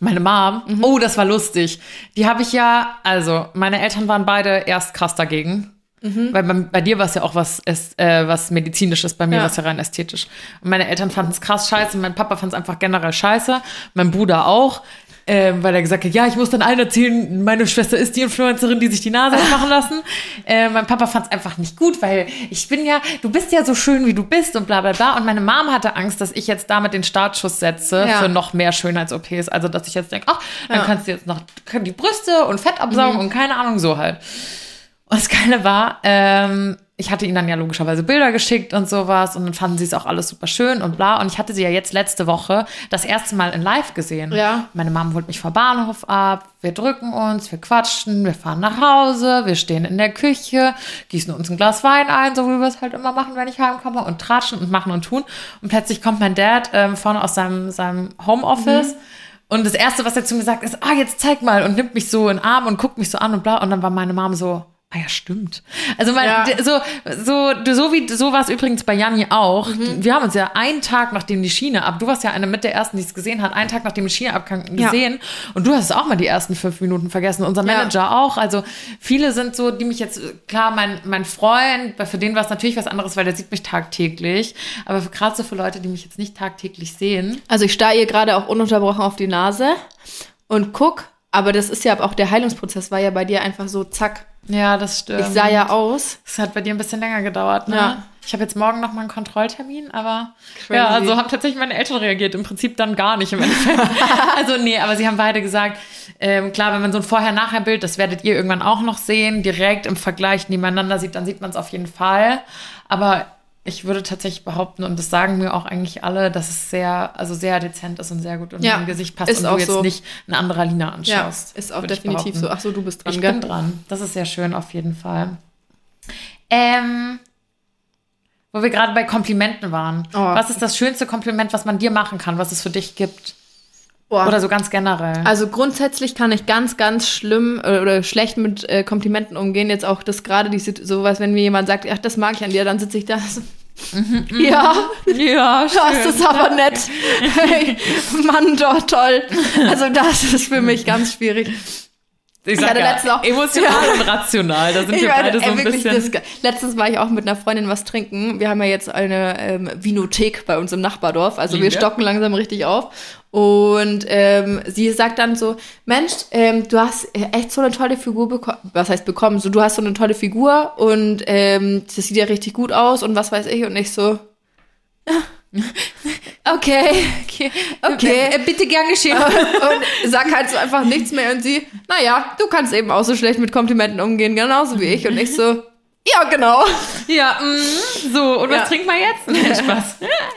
Meine Mom? Mhm. Oh, das war lustig. Die habe ich ja, also meine Eltern waren beide erst krass dagegen. Mhm. Weil bei, bei dir war es ja auch was, ist, äh, was medizinisches, bei mir Ja. war es ja rein ästhetisch. Und meine Eltern fanden es krass scheiße, mein Papa fand es einfach generell scheiße, mein Bruder auch, ähm, weil er gesagt hat, ja, ich muss dann allen erzählen, meine Schwester ist die Influencerin, die sich die Nase machen lassen. äh, mein Papa fand es einfach nicht gut, weil ich bin ja, du bist ja so schön, wie du bist und bla bla bla. Und meine Mom hatte Angst, dass ich jetzt damit den Startschuss setze Ja. für noch mehr Schönheits-OPs. Also, dass ich jetzt denke, ach, dann Ja. kannst du jetzt noch können die Brüste und Fett absaugen und keine Ahnung, so halt. Und das Geile war, ähm, ich hatte ihnen dann ja logischerweise Bilder geschickt und sowas und dann fanden sie es auch alles super schön und bla. Und ich hatte sie ja jetzt letzte Woche das erste Mal in live gesehen. Ja. Meine Mom holt mich vom Bahnhof ab, wir drücken uns, wir quatschen, wir fahren nach Hause, wir stehen in der Küche, gießen uns ein Glas Wein ein, so wie wir es halt immer machen, wenn ich heimkomme und tratschen und machen und tun. Und plötzlich kommt mein Dad ähm, vorne aus seinem, seinem Homeoffice. Und das Erste, was er zu mir sagt, ist, ah, jetzt zeig mal und nimmt mich so in den Arm und guckt mich so an und bla. Und dann war meine Mom so, ah ja, stimmt. Also mein, Ja. so, so, du- so wie, so war es übrigens bei Janni auch. Wir haben uns ja einen Tag, nachdem die Schiene ab, du warst ja eine mit der ersten, die es gesehen hat, einen Tag nachdem die Schiene abkam, Ja. gesehen. Und du hast es auch mal die ersten fünf Minuten vergessen. Unser Ja. Manager auch. Also viele sind so, die mich jetzt, klar, mein, mein Freund, für den war es natürlich was anderes, weil der sieht mich tagtäglich. Aber für- gerade so für Leute, die mich jetzt nicht tagtäglich sehen. Also ich starre ihr gerade auch ununterbrochen auf die Nase und guck, aber das ist ja auch der Heilungsprozess war ja bei dir einfach so zack. Ja, das stimmt. Ich sah ja aus. Es hat bei dir ein bisschen länger gedauert, ne? Ja. Ich habe jetzt morgen noch mal einen Kontrolltermin, aber Crazy. ja, also haben tatsächlich meine Eltern reagiert. Im Prinzip dann gar nicht im Endeffekt. also nee, aber sie haben beide gesagt, ähm, klar, wenn man so ein Vorher-Nachher-Bild, das werdet ihr irgendwann auch noch sehen, direkt im Vergleich nebeneinander sieht, dann sieht man es auf jeden Fall. Aber ich würde tatsächlich behaupten, und das sagen mir auch eigentlich alle, dass es sehr, also sehr dezent ist und sehr gut in Ja, mein Gesicht passt ist und auch du jetzt so. nicht eine andere Lina Ja, anschaust. ist auch definitiv so. Ach so, du bist dran, Ich gell? bin dran. Das ist sehr schön, auf jeden Fall. Ähm, wo wir gerade bei Komplimenten waren. Oh. Was ist das schönste Kompliment, was man dir machen kann, was es für dich gibt? Boah. Oder so ganz generell. Also grundsätzlich kann ich ganz, ganz schlimm äh, oder schlecht mit äh, Komplimenten umgehen. Jetzt auch das gerade die sowas, wenn mir jemand sagt, ach, das mag ich an dir, dann sitze ich da. So, ja, ja, das ist aber nett. Hey, Mann, doch toll. Also das ist für mich ganz schwierig. Ich hatte letztens auch- emotional Ja. und rational. Da sind Ich wir meine, beide so ein bisschen. das, letztens war ich auch mit einer Freundin was trinken. Wir haben ja jetzt eine ähm, Vinothek bei uns im Nachbardorf. Also wir Liebe. stocken langsam richtig auf. Und ähm, sie sagt dann so, Mensch, ähm, du hast äh, echt so eine tolle Figur bekommen. Was heißt bekommen? So, du hast so eine tolle Figur und ähm, das sieht ja richtig gut aus und was weiß ich. Und ich so, okay, okay, okay. Bitte gern geschehen. und sag halt so einfach nichts mehr und sie, naja, du kannst eben auch so schlecht mit Komplimenten umgehen, genauso wie ich. Und ich so, ja, genau. ja, mm, so. Und was Ja. trinkt man jetzt? Nein, Spaß.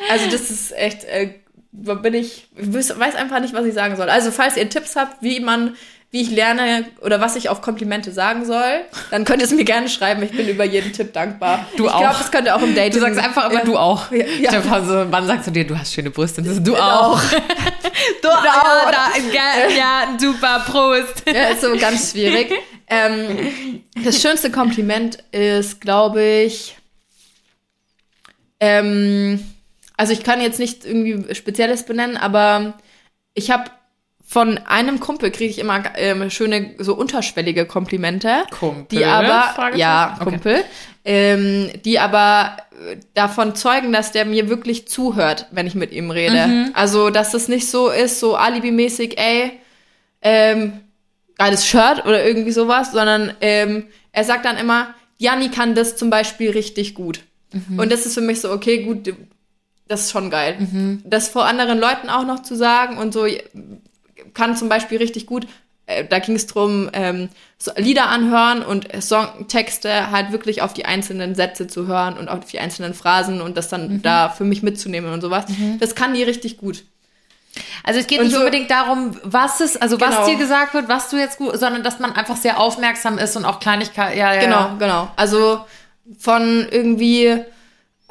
Also das ist echt, äh, bin ich, weiß einfach nicht, was ich sagen soll. Also falls ihr Tipps habt, wie man, wie ich lerne oder was ich auf Komplimente sagen soll, dann könnt ihr es mir gerne schreiben. Ich bin über jeden Tipp dankbar. Du ich auch. glaube, das könnt ihr auch im Dating. Du sagst einfach immer ja. du auch. Ja. Stefan, so, Mann sagt zu dir, du hast schöne Brüste. Du Genau. auch. du auch. Ja, da, ja, ja, super, Prost. Ja, ist so ganz schwierig. ähm, das schönste Kompliment ist, glaube ich, ähm, also ich kann jetzt nicht irgendwie Spezielles benennen, aber ich habe von einem Kumpel kriege ich immer ähm, schöne, so unterschwellige Komplimente. Kumpel? Die aber, ja, Okay. Kumpel, ähm, die aber äh, davon zeugen, dass der mir wirklich zuhört, wenn ich mit ihm rede. Mhm. Also, dass es nicht so ist, so alibimäßig, ey, ähm, geiles Shirt oder irgendwie sowas, sondern ähm, er sagt dann immer, Janni kann das zum Beispiel richtig gut. Mhm. Und das ist für mich so, okay, gut, das ist schon geil. Das vor anderen Leuten auch noch zu sagen und so kann zum Beispiel richtig gut, äh, da ging es drum, ähm, so Lieder anhören und Songtexte halt wirklich auf die einzelnen Sätze zu hören und auf die einzelnen Phrasen und das dann da für mich mitzunehmen und sowas. Das kann die richtig gut. Also es geht Und nicht so- unbedingt darum, was es, also was Genau. dir gesagt wird, was du jetzt gut, sondern dass man einfach sehr aufmerksam ist und auch Kleinigkeiten, ja, ja. Genau, genau. Also von irgendwie,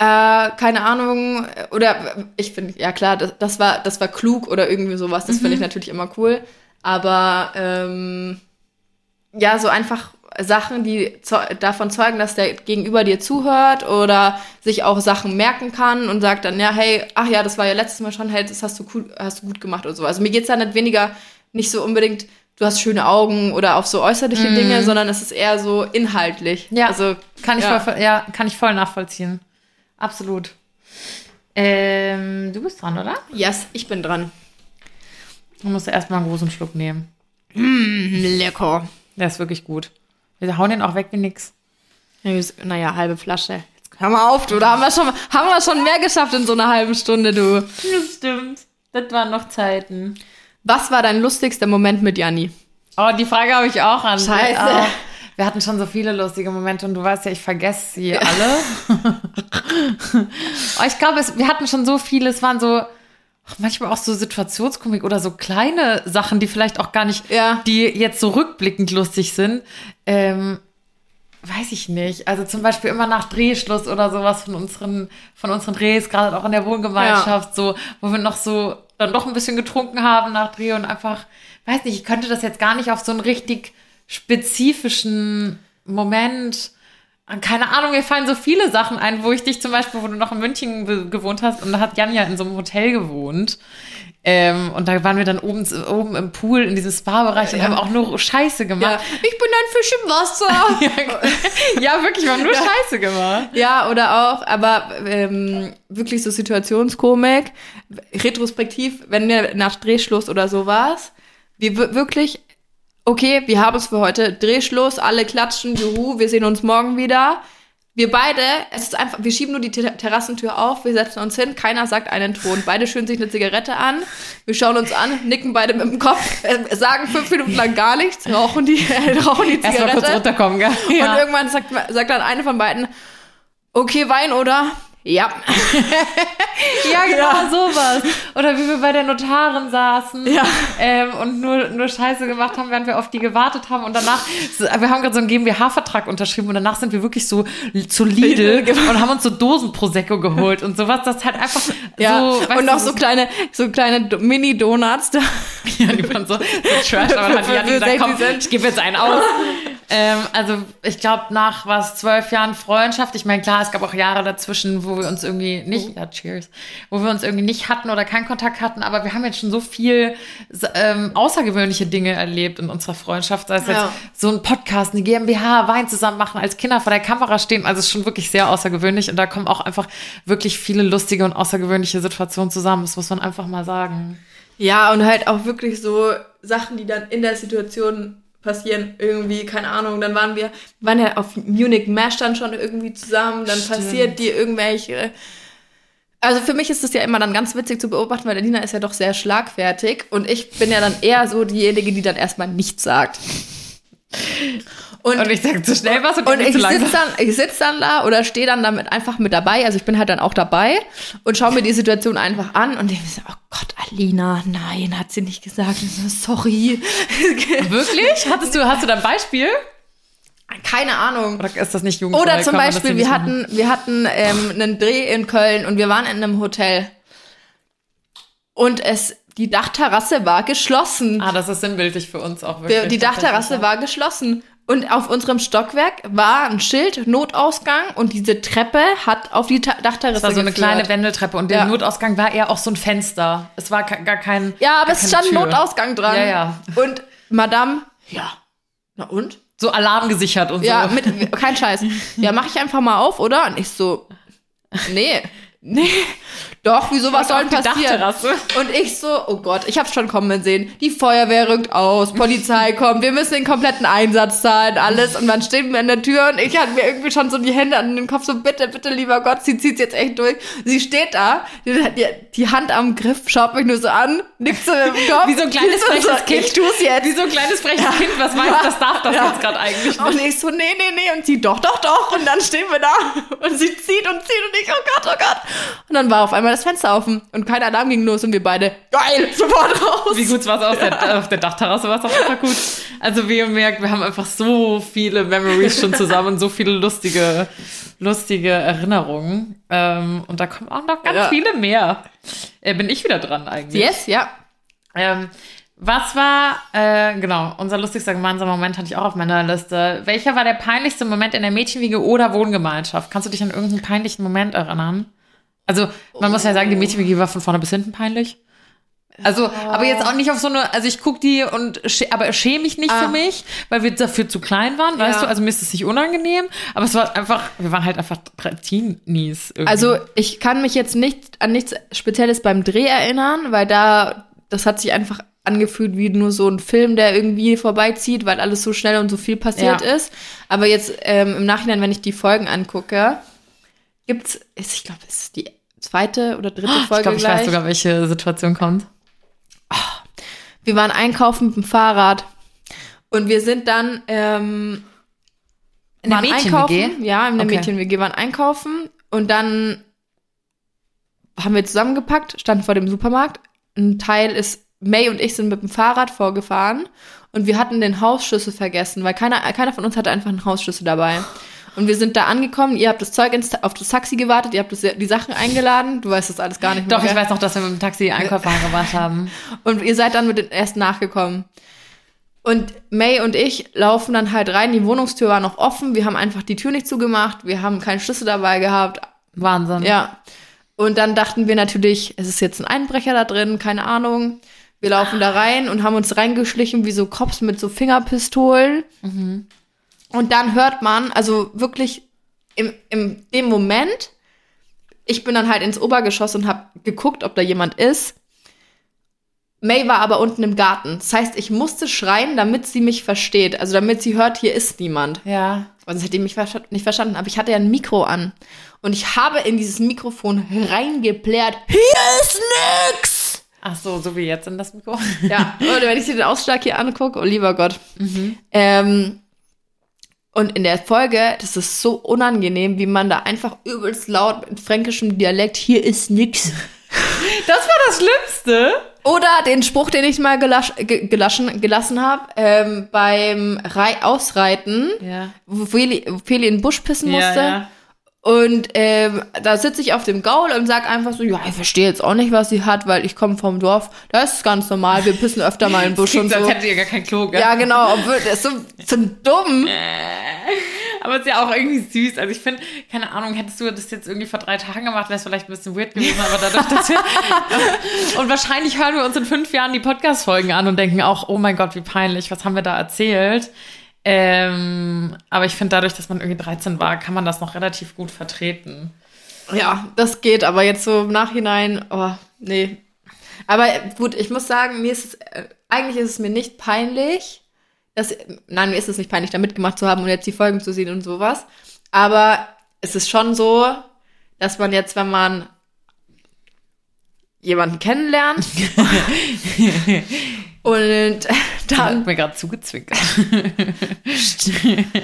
Äh, keine Ahnung. Oder ich finde, ja klar, das, das, war, das war klug oder irgendwie sowas. Das finde ich natürlich immer cool. Aber ähm, ja, so einfach Sachen, die davon zeugen, dass der Gegenüber dir zuhört oder sich auch Sachen merken kann und sagt dann, ja, hey, ach ja, das war ja letztes Mal schon, hey, das hast du, cool, hast du gut gemacht oder so. Also mir geht's da nicht weniger, nicht so unbedingt, du hast schöne Augen oder auf so äußerliche Dinge, sondern es ist eher so inhaltlich. Ja, Also kann ich, ja. Voll, ja, kann ich voll nachvollziehen. Absolut. Ähm, du bist dran, oder? Yes, ich bin dran. Du musst erstmal einen großen Schluck nehmen. Lecker. Der ist wirklich gut. Wir hauen den auch weg wie nix. Naja, halbe Flasche. Jetzt hör mal auf, du. Da haben wir schon, haben wir schon mehr geschafft in so einer halben Stunde, du. Das stimmt. Das waren noch Zeiten. Was war dein lustigster Moment mit Janni? Oh, die Frage habe ich auch an. Scheiße. Wir hatten schon so viele lustige Momente und du weißt ja, ich vergesse sie alle. oh, ich glaube, wir hatten schon so viele. Es waren so manchmal auch so Situationskomik oder so kleine Sachen, die vielleicht auch gar nicht, Ja. die jetzt so rückblickend lustig sind. Ähm, weiß ich nicht. Also zum Beispiel immer nach Drehschluss oder sowas von unseren, von unseren Drehs, gerade auch in der Wohngemeinschaft, so, wo wir noch so dann doch ein bisschen getrunken haben nach Dreh und einfach, weiß nicht, ich könnte das jetzt gar nicht auf so einen richtig spezifischen Moment. Keine Ahnung, mir fallen so viele Sachen ein, wo ich dich zum Beispiel, wo du noch in München gewohnt hast und da hat Jan ja in so einem Hotel gewohnt. Ähm, und da waren wir dann oben, oben im Pool in diesem Spa-Bereich und haben auch nur Scheiße gemacht. ich bin ein Fisch im Wasser. Ja, wirklich, wir haben nur Scheiße gemacht. Ja, oder auch, aber ähm, wirklich so Situationskomik. Retrospektiv, wenn wir nach Drehschluss oder sowas, wir wir- wirklich, okay, wir haben es für heute, Drehschluss, alle klatschen, juhu, wir sehen uns morgen wieder. Wir beide, es ist einfach, wir schieben nur die Ter Terrassentür auf, wir setzen uns hin, keiner sagt einen Ton. Beide schüren sich eine Zigarette an, wir schauen uns an, nicken beide mit dem Kopf, äh, sagen fünf Minuten lang gar nichts, rauchen die, äh, rauchen die Erstmal kurz Zigarette. runterkommen, gell? Und irgendwann sagt, sagt dann eine von beiden, okay, Wein oder? Ja. Ja, genau sowas. Oder wie wir bei der Notarin saßen Ja. ähm, und nur, nur Scheiße gemacht haben, während wir auf die gewartet haben. Und danach, wir haben gerade so einen GmbH-Vertrag unterschrieben und danach sind wir wirklich so zu Lidl und haben uns so Dosen Prosecco geholt und sowas. Das halt einfach Ja, so. und noch so kleine, so kleine Do- Mini-Donuts da. Ja, die waren so, so trash, aber dann hat die für gesagt, 60 komm, ich gebe jetzt einen aus. ähm, also ich glaube, nach was, zwölf Jahren Freundschaft, ich meine, klar, es gab auch Jahre dazwischen, wo wir uns irgendwie nicht, ja, cheers, wo wir uns irgendwie nicht hatten oder keinen Kontakt hatten, aber wir haben jetzt schon so viel ähm, außergewöhnliche Dinge erlebt in unserer Freundschaft, sei es Ja. jetzt so ein Podcast, eine GmbH, Wein zusammen machen, als Kinder vor der Kamera stehen, also es ist schon wirklich sehr außergewöhnlich und da kommen auch einfach wirklich viele lustige und außergewöhnliche Situationen zusammen, das muss man einfach mal sagen. Ja, und halt auch wirklich so Sachen, die dann in der Situation passieren, irgendwie, keine Ahnung, dann waren wir, waren ja auf Munich Mash dann schon irgendwie zusammen, dann Stimmt. passiert die irgendwelche. Also für mich ist es ja immer dann ganz witzig zu beobachten, weil der Nina ist ja doch sehr schlagfertig und ich bin ja dann eher so diejenige, die dann erstmal nichts sagt. Und ich sag zu schnell was und, Und ich sitze dann, ich sitz dann da oder stehe dann damit einfach mit dabei. Also ich bin halt dann auch dabei und schaue mir die Situation einfach an und denke mir so, oh Gott, Alina, nein, hat sie nicht gesagt. Ich so, sorry. Wirklich? Hattest du, hast du da ein Beispiel? Keine Ahnung. Oder ist das nicht jugendfrei? Oder zum Kann Beispiel, wir hatten, wir hatten ähm, einen Dreh in Köln und wir waren in einem Hotel. Und es, die Dachterrasse war geschlossen. Ah, das ist sinnbildlich für uns auch wirklich. Wir, die Dachterrasse war geschlossen. Und auf unserem Stockwerk war ein Schild, Notausgang, und diese Treppe hat auf die Ta Dachterrasse Das war so eine geführt. kleine Wendeltreppe und der Ja. Notausgang war eher auch so ein Fenster. Es war gar kein. Ja, aber es stand Tür. Notausgang dran. Ja, ja. Und Madame, ja, na und? So Alarm gesichert und Ja, so. mit, kein Scheiß. Ja, mach ich einfach mal auf, oder? Und ich so, nee, nee, doch, wieso, was soll denn passieren? Und ich so, oh Gott, ich hab's schon kommen sehen. Die Feuerwehr rückt aus, Polizei kommt, wir müssen den kompletten Einsatz zahlen, alles. Und dann stehen wir an der Tür und ich hatte mir irgendwie schon so die Hände an den Kopf, so bitte, bitte, lieber Gott, sie zieht's jetzt echt durch. Sie steht da, die, die, die Hand am Griff, schaut mich nur so an, nickt so dem Kopf. Wie so ein kleines Ich so, freches Kind. Ich tu's jetzt. Wie so ein kleines freches Kind, was weiß, das darf das Ja. jetzt gerade eigentlich nicht. Und ich so, nee, nee, nee. Und sie, doch, doch, doch. Und dann stehen wir da. Und sie zieht und zieht und ich, oh Gott, oh Gott. Und dann war auf einmal war das Fenster offen und kein Alarm ging los und wir beide, geil, sofort raus. Wie gut war es auf der, auf der Dachterrasse? War es jeden Fall gut. Also wie ihr merkt, wir haben einfach so viele Memories schon zusammen, so viele lustige, lustige Erinnerungen. Ähm, und da kommen auch noch ganz Ja. viele mehr. Äh, bin ich wieder dran eigentlich? Yes, ja. Ähm, was war, äh, genau, unser lustigster gemeinsamer Moment hatte ich auch auf meiner Liste. Welcher war der peinlichste Moment in der Mädchenwiege oder Wohngemeinschaft? Kannst du dich an irgendeinen peinlichen Moment erinnern? Also, man muss ja sagen, die Mädchenwiege war von vorne bis hinten peinlich. Also, aber jetzt auch nicht auf so eine, also ich guck die und, aber schäme mich nicht Ah. für mich, weil wir dafür zu klein waren, weißt Ja. du? Also mir ist es nicht unangenehm, aber es war einfach, wir waren halt einfach Teenies. Irgendwie. Also ich kann mich jetzt nicht an nichts Spezielles beim Dreh erinnern, weil da, das hat sich einfach angefühlt wie nur so ein Film, der irgendwie vorbeizieht, weil alles so schnell und so viel passiert Ja. ist. Aber jetzt ähm, im Nachhinein, wenn ich die Folgen angucke, gibt's, ich glaube, es ist die zweite oder dritte ich Folge glaube, ich weiß sogar, welche Situation kommt. Wir waren einkaufen mit dem Fahrrad und wir sind dann ähm, In der Mädchen-WG? Ja, in der Okay. Mädchen-WG waren einkaufen und dann haben wir zusammengepackt, standen vor dem Supermarkt. Ein Teil ist, May und ich sind mit dem Fahrrad vorgefahren und wir hatten den Hausschlüssel vergessen, weil keiner, keiner von uns hatte einfach einen Hausschlüssel dabei. Und wir sind da angekommen, ihr habt das Zeug ins, auf das Taxi gewartet, ihr habt das, die Sachen eingeladen, du weißt das alles gar nicht mehr. Doch, ich weiß noch, dass wir mit dem Taxi die Einkäufe gemacht haben. Und ihr seid dann mit den erst nachgekommen. Und May und ich laufen dann halt rein. Die Wohnungstür war noch offen. Wir haben einfach die Tür nicht zugemacht. Wir haben keinen Schlüssel dabei gehabt. Wahnsinn. Ja. Und dann dachten wir natürlich, es ist jetzt ein Einbrecher da drin, keine Ahnung. Wir laufen da rein und haben uns reingeschlichen wie so Cops mit so Fingerpistolen. Und dann hört man, also wirklich im, im dem Moment, ich bin dann halt ins Obergeschoss und habe geguckt, ob da jemand ist. May war aber unten im Garten. Das heißt, ich musste schreien, damit sie mich versteht. Also damit sie hört, hier ist niemand. Ja. Sonst hätte ich mich nicht verstanden. Aber ich hatte ja ein Mikro an. Und ich habe in dieses Mikrofon reingeplärt. Hier ist nix! Ach so, so wie jetzt in das Mikro. Ja, und wenn ich dir den Ausschlag hier angucke, oh lieber Gott. Ähm, und in der Folge, das ist so unangenehm, wie man da einfach übelst laut mit fränkischem Dialekt, hier ist nix. Das war das Schlimmste. Oder den Spruch, den ich mal gelasch, ge, gelaschen, gelassen habe, ähm, beim Rei Ausreiten, Ja. wo Feli, Feli in den Busch pissen musste. Ja, ja. Und ähm, da sitze ich auf dem Gaul und sag einfach so, ja, ich verstehe jetzt auch nicht, was sie hat, weil ich komme vom Dorf. Da ist es ganz normal, wir pissen öfter mal in den Busch und Klingt, als so. hätte ihr gar kein Klo, gell? Ja, genau, obwohl, das ist so, so dumm. Aber es ist ja auch irgendwie süß. Also ich finde, keine Ahnung, hättest du das jetzt irgendwie vor drei Tagen gemacht, wäre es vielleicht ein bisschen weird gewesen, aber dadurch, dass wir. und wahrscheinlich hören wir uns in fünf Jahren die Podcast-Folgen an und denken auch, oh mein Gott, wie peinlich, was haben wir da erzählt? Ähm, aber ich finde, dadurch, dass man irgendwie 13 war, kann man das noch relativ gut vertreten. Ja, das geht, aber jetzt so im Nachhinein, oh, nee. Aber gut, ich muss sagen, mir ist es, äh, eigentlich ist es mir nicht peinlich, dass, nein, mir ist es nicht peinlich, da mitgemacht zu haben und jetzt die Folgen zu sehen und sowas. Aber es ist schon so, dass man jetzt, wenn man jemanden kennenlernt und Dann hat mir gerade zugezwinkert.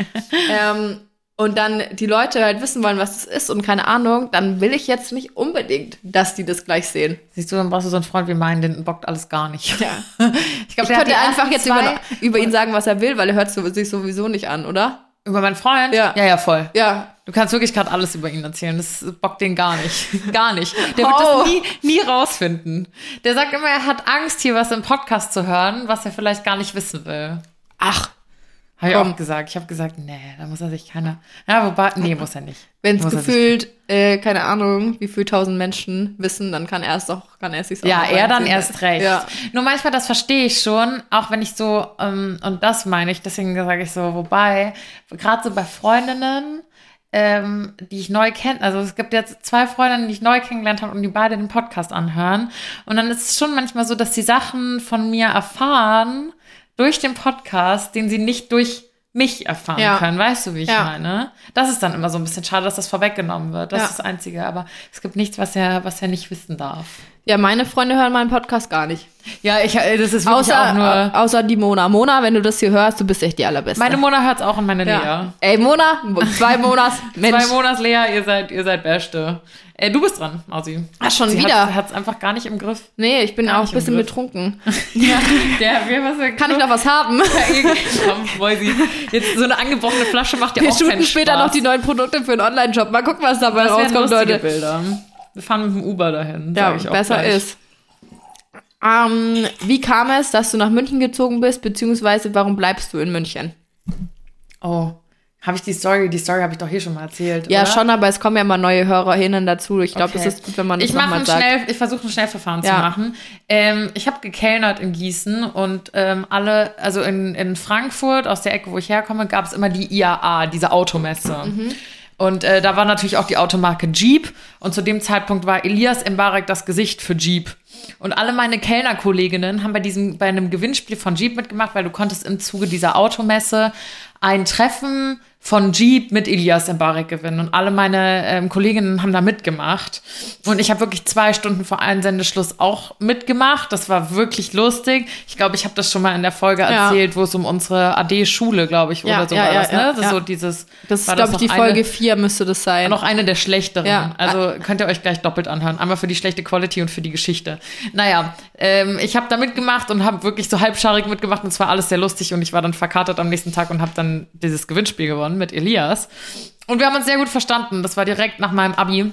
ähm, und dann die Leute halt wissen wollen, was das ist und keine Ahnung, dann will ich jetzt nicht unbedingt, dass die das gleich sehen. Siehst du, dann brauchst du so einen Freund wie meinen, den bockt alles gar nicht. Ja. Ich, glaub, Ich könnte einfach jetzt über, über ihn sagen, was er will, weil er hört sich sowieso nicht an, oder? Über meinen Freund? Ja. Ja, ja, voll. Ja. Du kannst wirklich gerade alles über ihn erzählen. Das bockt den gar nicht. Gar nicht. Der wird Oh. das nie, nie rausfinden. Der sagt immer, er hat Angst, hier was im Podcast zu hören, was er vielleicht gar nicht wissen will. Ach, Habe ich auch gesagt. Ich habe gesagt, nee, da muss er sich keiner. Ja, wobei, nee, muss er nicht. wenn es gefühlt, äh, keine Ahnung, wie viel tausend Menschen wissen, dann kann er es doch, kann er es sich auch Ja, er dann erst recht. Ja. Nur manchmal, das verstehe ich schon, auch wenn ich so, ähm, und das meine ich, deswegen sage ich so, wobei, gerade so bei Freundinnen, ähm, die ich neu kenne, also es gibt jetzt zwei Freundinnen, die ich neu kennengelernt habe und die beide den Podcast anhören. Und dann ist es schon manchmal so, dass die Sachen von mir erfahren durch den Podcast, den sie nicht durch mich erfahren Ja. können. Weißt du, wie ich Ja. meine? Das ist dann immer so ein bisschen schade, dass das vorweggenommen wird. Das Ja. ist das Einzige. Aber es gibt nichts, was er, was er nicht wissen darf. Ja, meine Freunde hören meinen Podcast gar nicht. Ja, ich, äh, das ist wirklich Außer, auch nur. au- außer die Mona. Mona, wenn du das hier hörst, du bist echt die allerbeste. Meine Mona hört's auch und meine Lea. ja. Ey, Mona, zwei Monats, Mensch. Zwei Monats Lea, ihr seid, ihr seid Beste. Äh, du bist dran, Mausi. Ach, schon Sie wieder? Hat, hat's einfach gar nicht im Griff. Nee, ich bin Gar auch ein bisschen betrunken. Ja, der, wir, was Kann ich noch was haben? Komm, Mäusi. Jetzt so eine angebrochene Flasche macht ja Wir auch keinen shooten später Spaß. noch die neuen Produkte für einen Online-Shop. Mal gucken, was dabei das rauskommt, Leute. Bilder. Wir fahren mit dem Uber dahin. Ja, sag ich auch besser gleich. ist. Ähm, wie kam es, dass du nach München gezogen bist, beziehungsweise warum bleibst du in München? Oh, habe ich die Story? Die Story habe ich doch hier schon mal erzählt. Ja, oder? schon, aber es kommen ja mal neue HörerInnen dazu. Ich glaube, Okay. es ist gut, wenn man das ich mache nochmal ein sagt. schnell, ich versuche ein Schnellverfahren Ja. zu machen. Ähm, ich habe gekellnert in Gießen und ähm, alle, also in, in Frankfurt, aus der Ecke, wo ich herkomme, gab es immer die IAA, diese Automesse. Mhm. Und äh, da war natürlich auch die Automarke Jeep. Und zu dem Zeitpunkt war Elias Mbarek das Gesicht für Jeep. Und alle meine Kellnerkolleginnen haben bei diesem, bei einem Gewinnspiel von Jeep mitgemacht, weil du konntest im Zuge dieser Automesse ein Treffen von Jeep mit Elias Mbarek gewinnen. Und alle meine ähm, Kolleginnen haben da mitgemacht. Und ich habe wirklich zwei Stunden vor Einsendeschluss auch mitgemacht. Das war wirklich lustig. Ich glaube, ich habe das schon mal in der Folge Ja. erzählt, wo es um unsere AD-Schule, glaube ich, Ja, oder so ja, war das, ne? Das ist so dieses. Das ist, glaube ich, die eine- Folge 4 müsste das sein. noch eine der schlechteren. Also könnt ihr euch gleich doppelt anhören. Einmal für die schlechte Quality und für die Geschichte. Naja, ähm, ich habe da mitgemacht und habe wirklich so halbscharig mitgemacht und es war alles sehr lustig und ich war dann verkatert am nächsten Tag und habe dann dieses Gewinnspiel gewonnen mit Elias. Und wir haben uns sehr gut verstanden. Das war direkt nach meinem Abi. Und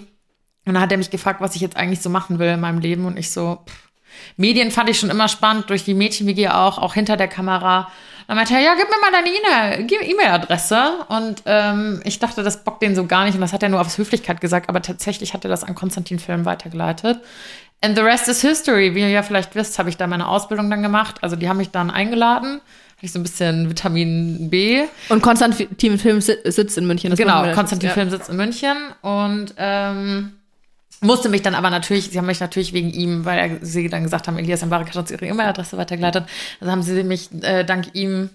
dann hat er mich gefragt, was ich jetzt eigentlich so machen will in meinem Leben und ich so, pff, Medien fand ich schon immer spannend, durch die Mädchen-WG auch, auch hinter der Kamera. Dann meinte er, ja, gib mir mal deine E-Mail-Adresse. Und ähm, ich dachte, das bockt den so gar nicht. Und das hat er nur aus Höflichkeit gesagt. Aber tatsächlich hat er das an Konstantin Film weitergeleitet. And the rest is history. Wie ihr ja vielleicht wisst, habe ich da meine Ausbildung dann gemacht. Also die haben mich dann eingeladen. Ich so ein bisschen Vitamin B. Und Konstantin Film si- sitzt in München. Genau. Konstantin. Film sitzt in München und ähm, musste mich dann aber natürlich, sie haben mich natürlich wegen ihm, weil sie dann gesagt haben, Elias Mbarek hat uns ihre E-Mail-Adresse weitergeleitet, also haben sie mich äh, dank ihm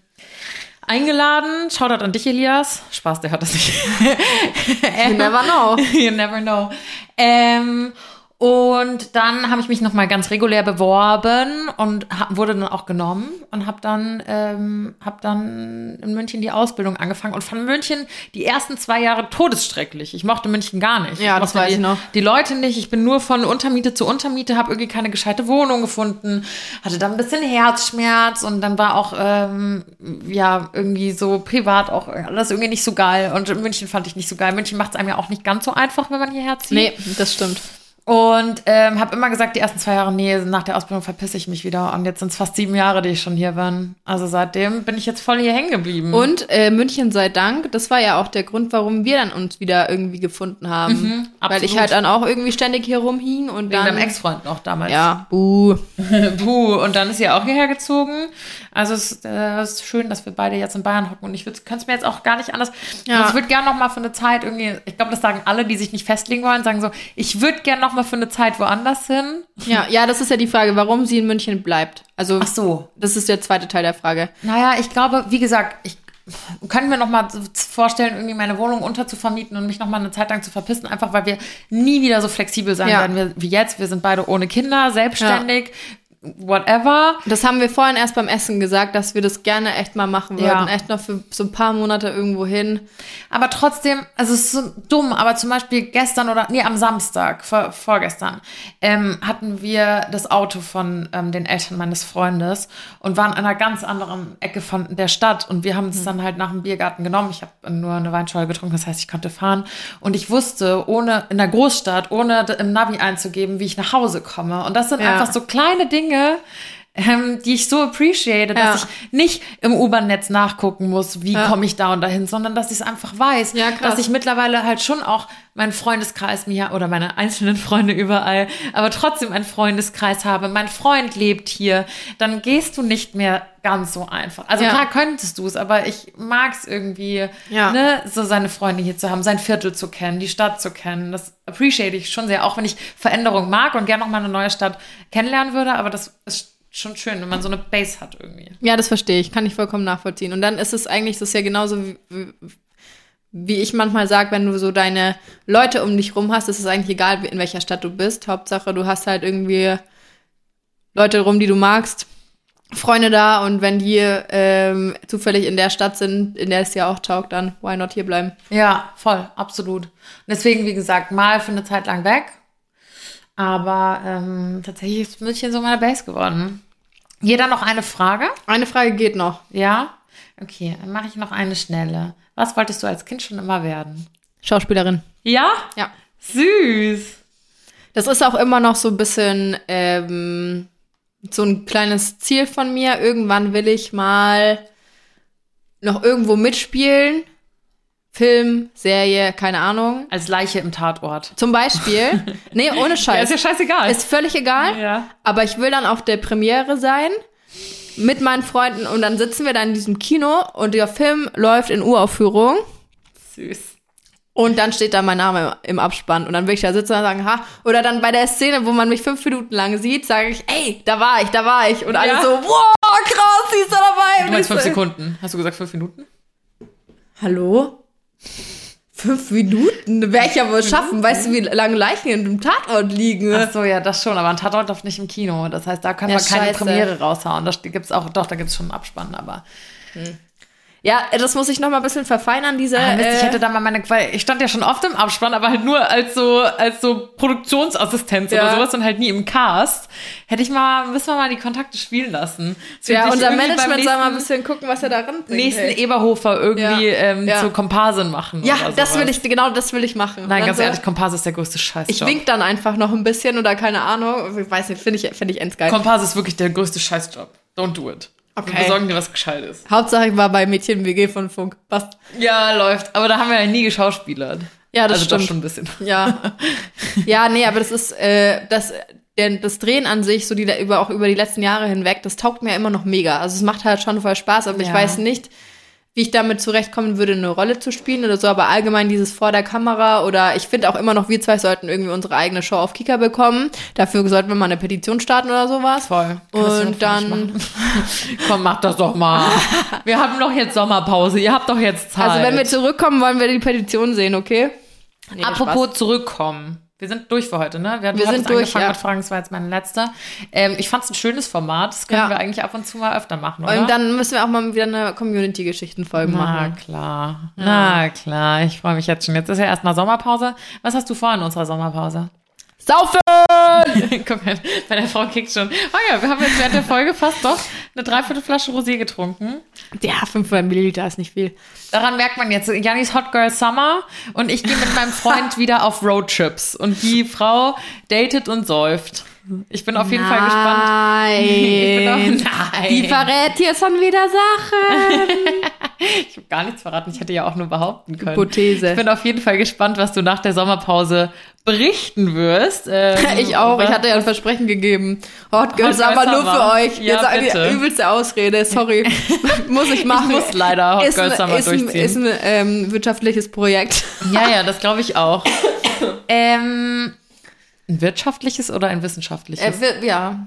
eingeladen. Shoutout an dich, Elias. Spaß, der hat das nicht. You never know. you never know. Ähm, und dann habe ich mich nochmal ganz regulär beworben und ha- wurde dann auch genommen und habe dann, ähm, hab dann in München die Ausbildung angefangen und fand München die ersten zwei Jahre todesstrecklich. Ich mochte München gar nicht. Ja, das mochte weiß die, ich noch. Die Leute nicht. Ich bin nur von Untermiete zu Untermiete, habe irgendwie keine gescheite Wohnung gefunden, hatte dann ein bisschen Herzschmerz und dann war auch, ähm, ja, irgendwie so privat auch alles irgendwie nicht so geil. Und München fand ich nicht so geil. München macht es einem ja auch nicht ganz so einfach, wenn man hierher zieht. Nee, das stimmt. Und ähm, habe immer gesagt, die ersten zwei Jahre, nee, nach der Ausbildung verpisse ich mich wieder. Und jetzt sind es fast sieben Jahre, die ich schon hier bin. Also seitdem bin ich jetzt voll hier hängen geblieben. Und äh, München sei Dank, das war ja auch der Grund, warum wir dann uns wieder irgendwie gefunden haben. Weil Mhm, absolut. ich halt dann auch irgendwie ständig hier rumhing und Wegen dann. deinem Ex-Freund noch damals. Ja, buh. Puh, und dann ist sie auch hierher gezogen. Also es ist, äh, ist schön, dass wir beide jetzt in Bayern hocken. Und ich könnte es mir jetzt auch gar nicht anders. Ja. Also ich würde gerne noch mal für eine Zeit irgendwie, ich glaube, das sagen alle, die sich nicht festlegen wollen, sagen so, ich würde gerne noch mal für eine Zeit woanders hin. Ja, ja, das ist ja die Frage, warum sie in München bleibt. Also, Ach so. das ist der zweite Teil der Frage. Naja, ich glaube, wie gesagt, ich kann mir noch mal vorstellen, irgendwie meine Wohnung unterzuvermieten und mich noch mal eine Zeit lang zu verpissen, einfach weil wir nie wieder so flexibel sein Ja. werden wie jetzt. Wir sind beide ohne Kinder, selbstständig, whatever. Das haben wir vorhin erst beim Essen gesagt, dass wir das gerne echt mal machen Ja. würden. Echt noch für so ein paar Monate irgendwo hin. Aber trotzdem, also es ist so dumm, aber zum Beispiel gestern oder, nee, am Samstag, vor, vorgestern, ähm, hatten wir das Auto von ähm, den Eltern meines Freundes und waren in einer ganz anderen Ecke von der Stadt und wir haben es dann halt nach dem Biergarten genommen. Ich habe nur eine Weinschorle getrunken, das heißt, ich konnte fahren und ich wusste, ohne in der Großstadt, ohne im Navi einzugeben, wie ich nach Hause komme. Und das sind Ja. einfach so kleine Dinge, Dinge, ähm, die ich so appreciate, Ja. dass ich nicht im U-Bahn-Netz nachgucken muss, wie Ja. komme ich da und dahin, sondern dass ich es einfach weiß, Ja, dass ich mittlerweile halt schon auch meinen Freundeskreis mir oder meine einzelnen Freunde überall, aber trotzdem einen Freundeskreis habe. Mein Freund lebt hier, dann gehst du nicht mehr ganz so einfach. Also Ja. klar könntest du es, aber ich mag es irgendwie, Ja. ne, so seine Freunde hier zu haben, sein Viertel zu kennen, die Stadt zu kennen. Das appreciate ich schon sehr, auch wenn ich Veränderung mag und gerne noch mal eine neue Stadt kennenlernen würde, aber das ist schon schön, wenn man so eine Base hat irgendwie. Ja, das verstehe ich. Kann ich vollkommen nachvollziehen. Und dann ist es eigentlich, das ist ja genauso wie, wie, ich manchmal sage, wenn du so deine Leute um dich rum hast, ist es eigentlich egal, in welcher Stadt du bist. Hauptsache, du hast halt irgendwie Leute rum, die du magst, Freunde da und wenn die ähm, zufällig in der Stadt sind, in der es dir auch taugt, dann why not hier bleiben? Ja, voll, absolut. Und deswegen, wie gesagt, mal für eine Zeit lang weg. Aber ähm, tatsächlich ist München so meine Base geworden. Jeder noch eine Frage? Eine Frage geht noch. Ja? Okay, dann mache ich noch eine schnelle. Was wolltest du als Kind schon immer werden? Schauspielerin. Ja? Ja. Süß. Das ist auch immer noch so ein bisschen ähm, so ein kleines Ziel von mir. Irgendwann will ich mal noch irgendwo mitspielen. Film, Serie, keine Ahnung. Als Leiche im Tatort. Zum Beispiel. Nee, ohne Ja, Scheiß. ist ja scheißegal. ist völlig egal. ja. Aber ich will dann auf der Premiere sein mit meinen Freunden und dann sitzen wir da in diesem Kino und der Film läuft in Uraufführung Süß. und dann steht da mein Name im Abspann und dann will ich da sitzen und sagen, ha, oder dann bei der Szene, wo man mich fünf Minuten lang sieht, sage ich, ey, da war ich, da war ich und alle Ja. so, wow, krass, sie ist da dabei. Du meinst fünf Sekunden. Hast du gesagt fünf Minuten? Hallo? Fünf Minuten? Werde ich ja wohl schaffen. Weißt du, wie lange Leichen in einem Tatort liegen? Ach so, ja, das schon. Aber ein Tatort darf nicht im Kino. Das heißt, da können Ja, wir keine scheiße. Premiere raushauen. Da gibt's auch, doch, da gibt's schon einen Abspann, aber. Ja, das muss ich noch mal ein bisschen verfeinern, diese. Ah, Mist, ich äh, hätte da mal meine, weil ich stand ja schon oft im Abspann, aber halt nur als so, als so Produktionsassistenz Ja. oder sowas und halt nie im Cast. Hätte ich mal, müssen wir mal die Kontakte spielen lassen. Das ja, unser Management soll mal ein bisschen gucken, was er da ranbringt. nächsten ey. Eberhofer irgendwie Ja. ähm, Ja. zur Komparsin machen. Ja, das will ich, genau das will ich machen. Nein, ganz so- ehrlich, Komparse ist der größte Scheißjob. Ich wink dann einfach noch ein bisschen oder keine Ahnung. Ich weiß nicht, finde ich, finde ich endgeil. Komparse ist wirklich der größte Scheißjob. Don't do it. Okay. Wir besorgen dir was Gescheites. Hauptsache ich war bei Mädchen WG von Funk. Passt. Ja, läuft. Aber da haben wir ja nie geschauspielert. Ja, das also stimmt. doch schon ein bisschen. Ja. ja, nee, aber das ist, äh, das, der, das Drehen an sich, so die, über, auch über die letzten Jahre hinweg, das taugt mir immer noch mega. Also es macht halt schon voll Spaß, aber ich Ja. weiß nicht, wie ich damit zurechtkommen würde, eine Rolle zu spielen oder so, aber allgemein dieses vor der Kamera oder ich finde auch immer noch, wir zwei sollten irgendwie unsere eigene Show auf Kika bekommen. Dafür sollten wir mal eine Petition starten oder sowas. Voll. Kann das Und dann? Komm, mach das doch mal. Wir haben doch jetzt Sommerpause. Ihr habt doch jetzt Zeit. also wenn wir zurückkommen, wollen wir die Petition sehen, okay? Nee, Apropos zurückkommen. Wir sind durch für heute, ne? Wir, hatten Wir sind durch, angefangen ja. mit Fragen, das war jetzt meine letzte. Ähm, ich fand es ein schönes Format. Das können Ja. wir eigentlich ab und zu mal öfter machen, oder? Und dann müssen wir auch mal wieder eine Community-Geschichten-Folge Na machen. klar, na klar. Ich freue mich jetzt schon. Jetzt ist ja erstmal Sommerpause. Was hast du vor in unserer Sommerpause? Saufen! Guck mal, bei der Frau kickt schon. Oh ja, wir haben jetzt während der Folge fast doch eine Dreiviertel Flasche Rosé getrunken. Ja, 500 Milliliter ist nicht viel. Daran merkt man jetzt, Janis Hot Girl Summer und ich gehe mit meinem Freund wieder auf Roadtrips und die Frau datet und säuft. Ich bin auf jeden Fall gespannt. Nein. Ich bin auch, nein. Die verrät hier schon wieder Sachen. Ich habe gar nichts verraten. Ich hätte ja auch nur behaupten können. Hypothese. Ich bin auf jeden Fall gespannt, was du nach der Sommerpause berichten wirst. Ähm, Ich auch. Ich hatte ja ein Versprechen gegeben. Hot Girls, Hot Girls aber nur Summer. für euch. Ja, Jetzt bitte. die übelste Ausrede. Sorry. muss ich machen. Ich muss leider Hot ist Girl ein, Summer ist ein, durchziehen. ist ein ähm, wirtschaftliches Projekt. Ja, ja, das glaube ich auch. ähm, ein wirtschaftliches oder ein wissenschaftliches? Äh, ja.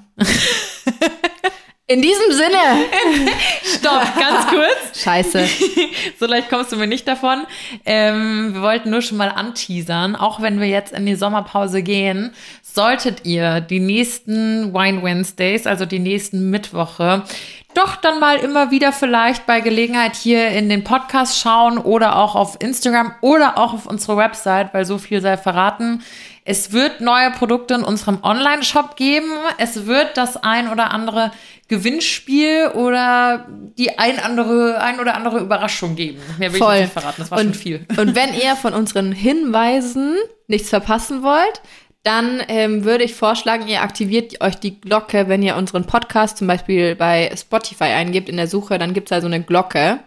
In diesem Sinne. Stopp, ganz kurz. Scheiße. so leicht kommst du mir nicht davon. Ähm, wir wollten nur schon mal anteasern, auch wenn wir jetzt in die Sommerpause gehen, solltet ihr die nächsten Wine Wednesdays, also die nächsten Mittwoche, doch dann mal immer wieder vielleicht bei Gelegenheit hier in den Podcast schauen oder auch auf Instagram oder auch auf unsere Website, weil so viel sei verraten. Es wird neue Produkte in unserem Online-Shop geben. Es wird das ein oder andere Gewinnspiel oder die ein andere, ein oder andere Überraschung geben. Mehr will ich Voll. jetzt nicht verraten. Das war und, schon viel. Und wenn ihr von unseren Hinweisen nichts verpassen wollt, dann ähm, würde ich vorschlagen, ihr aktiviert euch die Glocke, wenn ihr unseren Podcast zum Beispiel bei Spotify eingebt in der Suche, dann gibt's da so eine Glocke.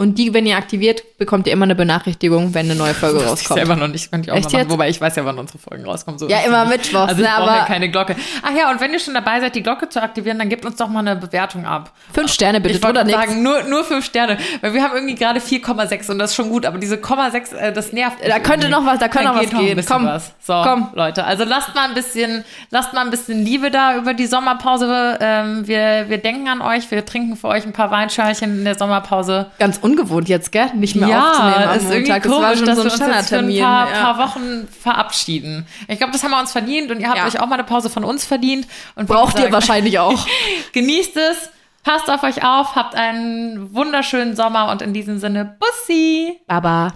Und die, wenn ihr aktiviert, bekommt ihr immer eine Benachrichtigung, wenn eine neue Folge Das ich rauskommt. selber noch nicht, könnte ich auch Echt mal machen. Wobei ich weiß ja, wann unsere Folgen rauskommen. So Ja, immer nicht. mittwochs, Also ich ne, brauche ja aber- keine Glocke. Ach ja, und wenn ihr schon dabei seid, die Glocke zu aktivieren, dann gebt uns doch mal eine Bewertung ab. Fünf Sterne bitte, Ich wollte oder nichts. sagen, nur, nur fünf Sterne. Weil wir haben irgendwie gerade 4,6 und das ist schon gut, aber diese 0,6, äh, das nervt. Da könnte irgendwie. noch was- da könnte noch was gehen. bisschen Komm. Was. So, Komm. Leute, also lasst mal ein bisschen, lasst mal ein bisschen Liebe da über die Sommerpause. Ähm, wir, wir denken an euch, wir trinken für euch ein paar Weinschörchen in der Sommerpause. Ganz ungewohnt jetzt, gell? Nicht mehr ja, aufzunehmen am ist irgendwie Montag. Das komisch, war schon dass so ein wir uns jetzt für ein Standardtermin. paar, ja. paar Wochen verabschieden. Ich glaube, das haben wir uns verdient und ihr habt Ja. euch auch mal eine Pause von uns verdient. Und Braucht ihr gesagt, wahrscheinlich auch. Genießt es, passt auf euch auf, habt einen wunderschönen Sommer und in diesem Sinne, Bussi! Baba.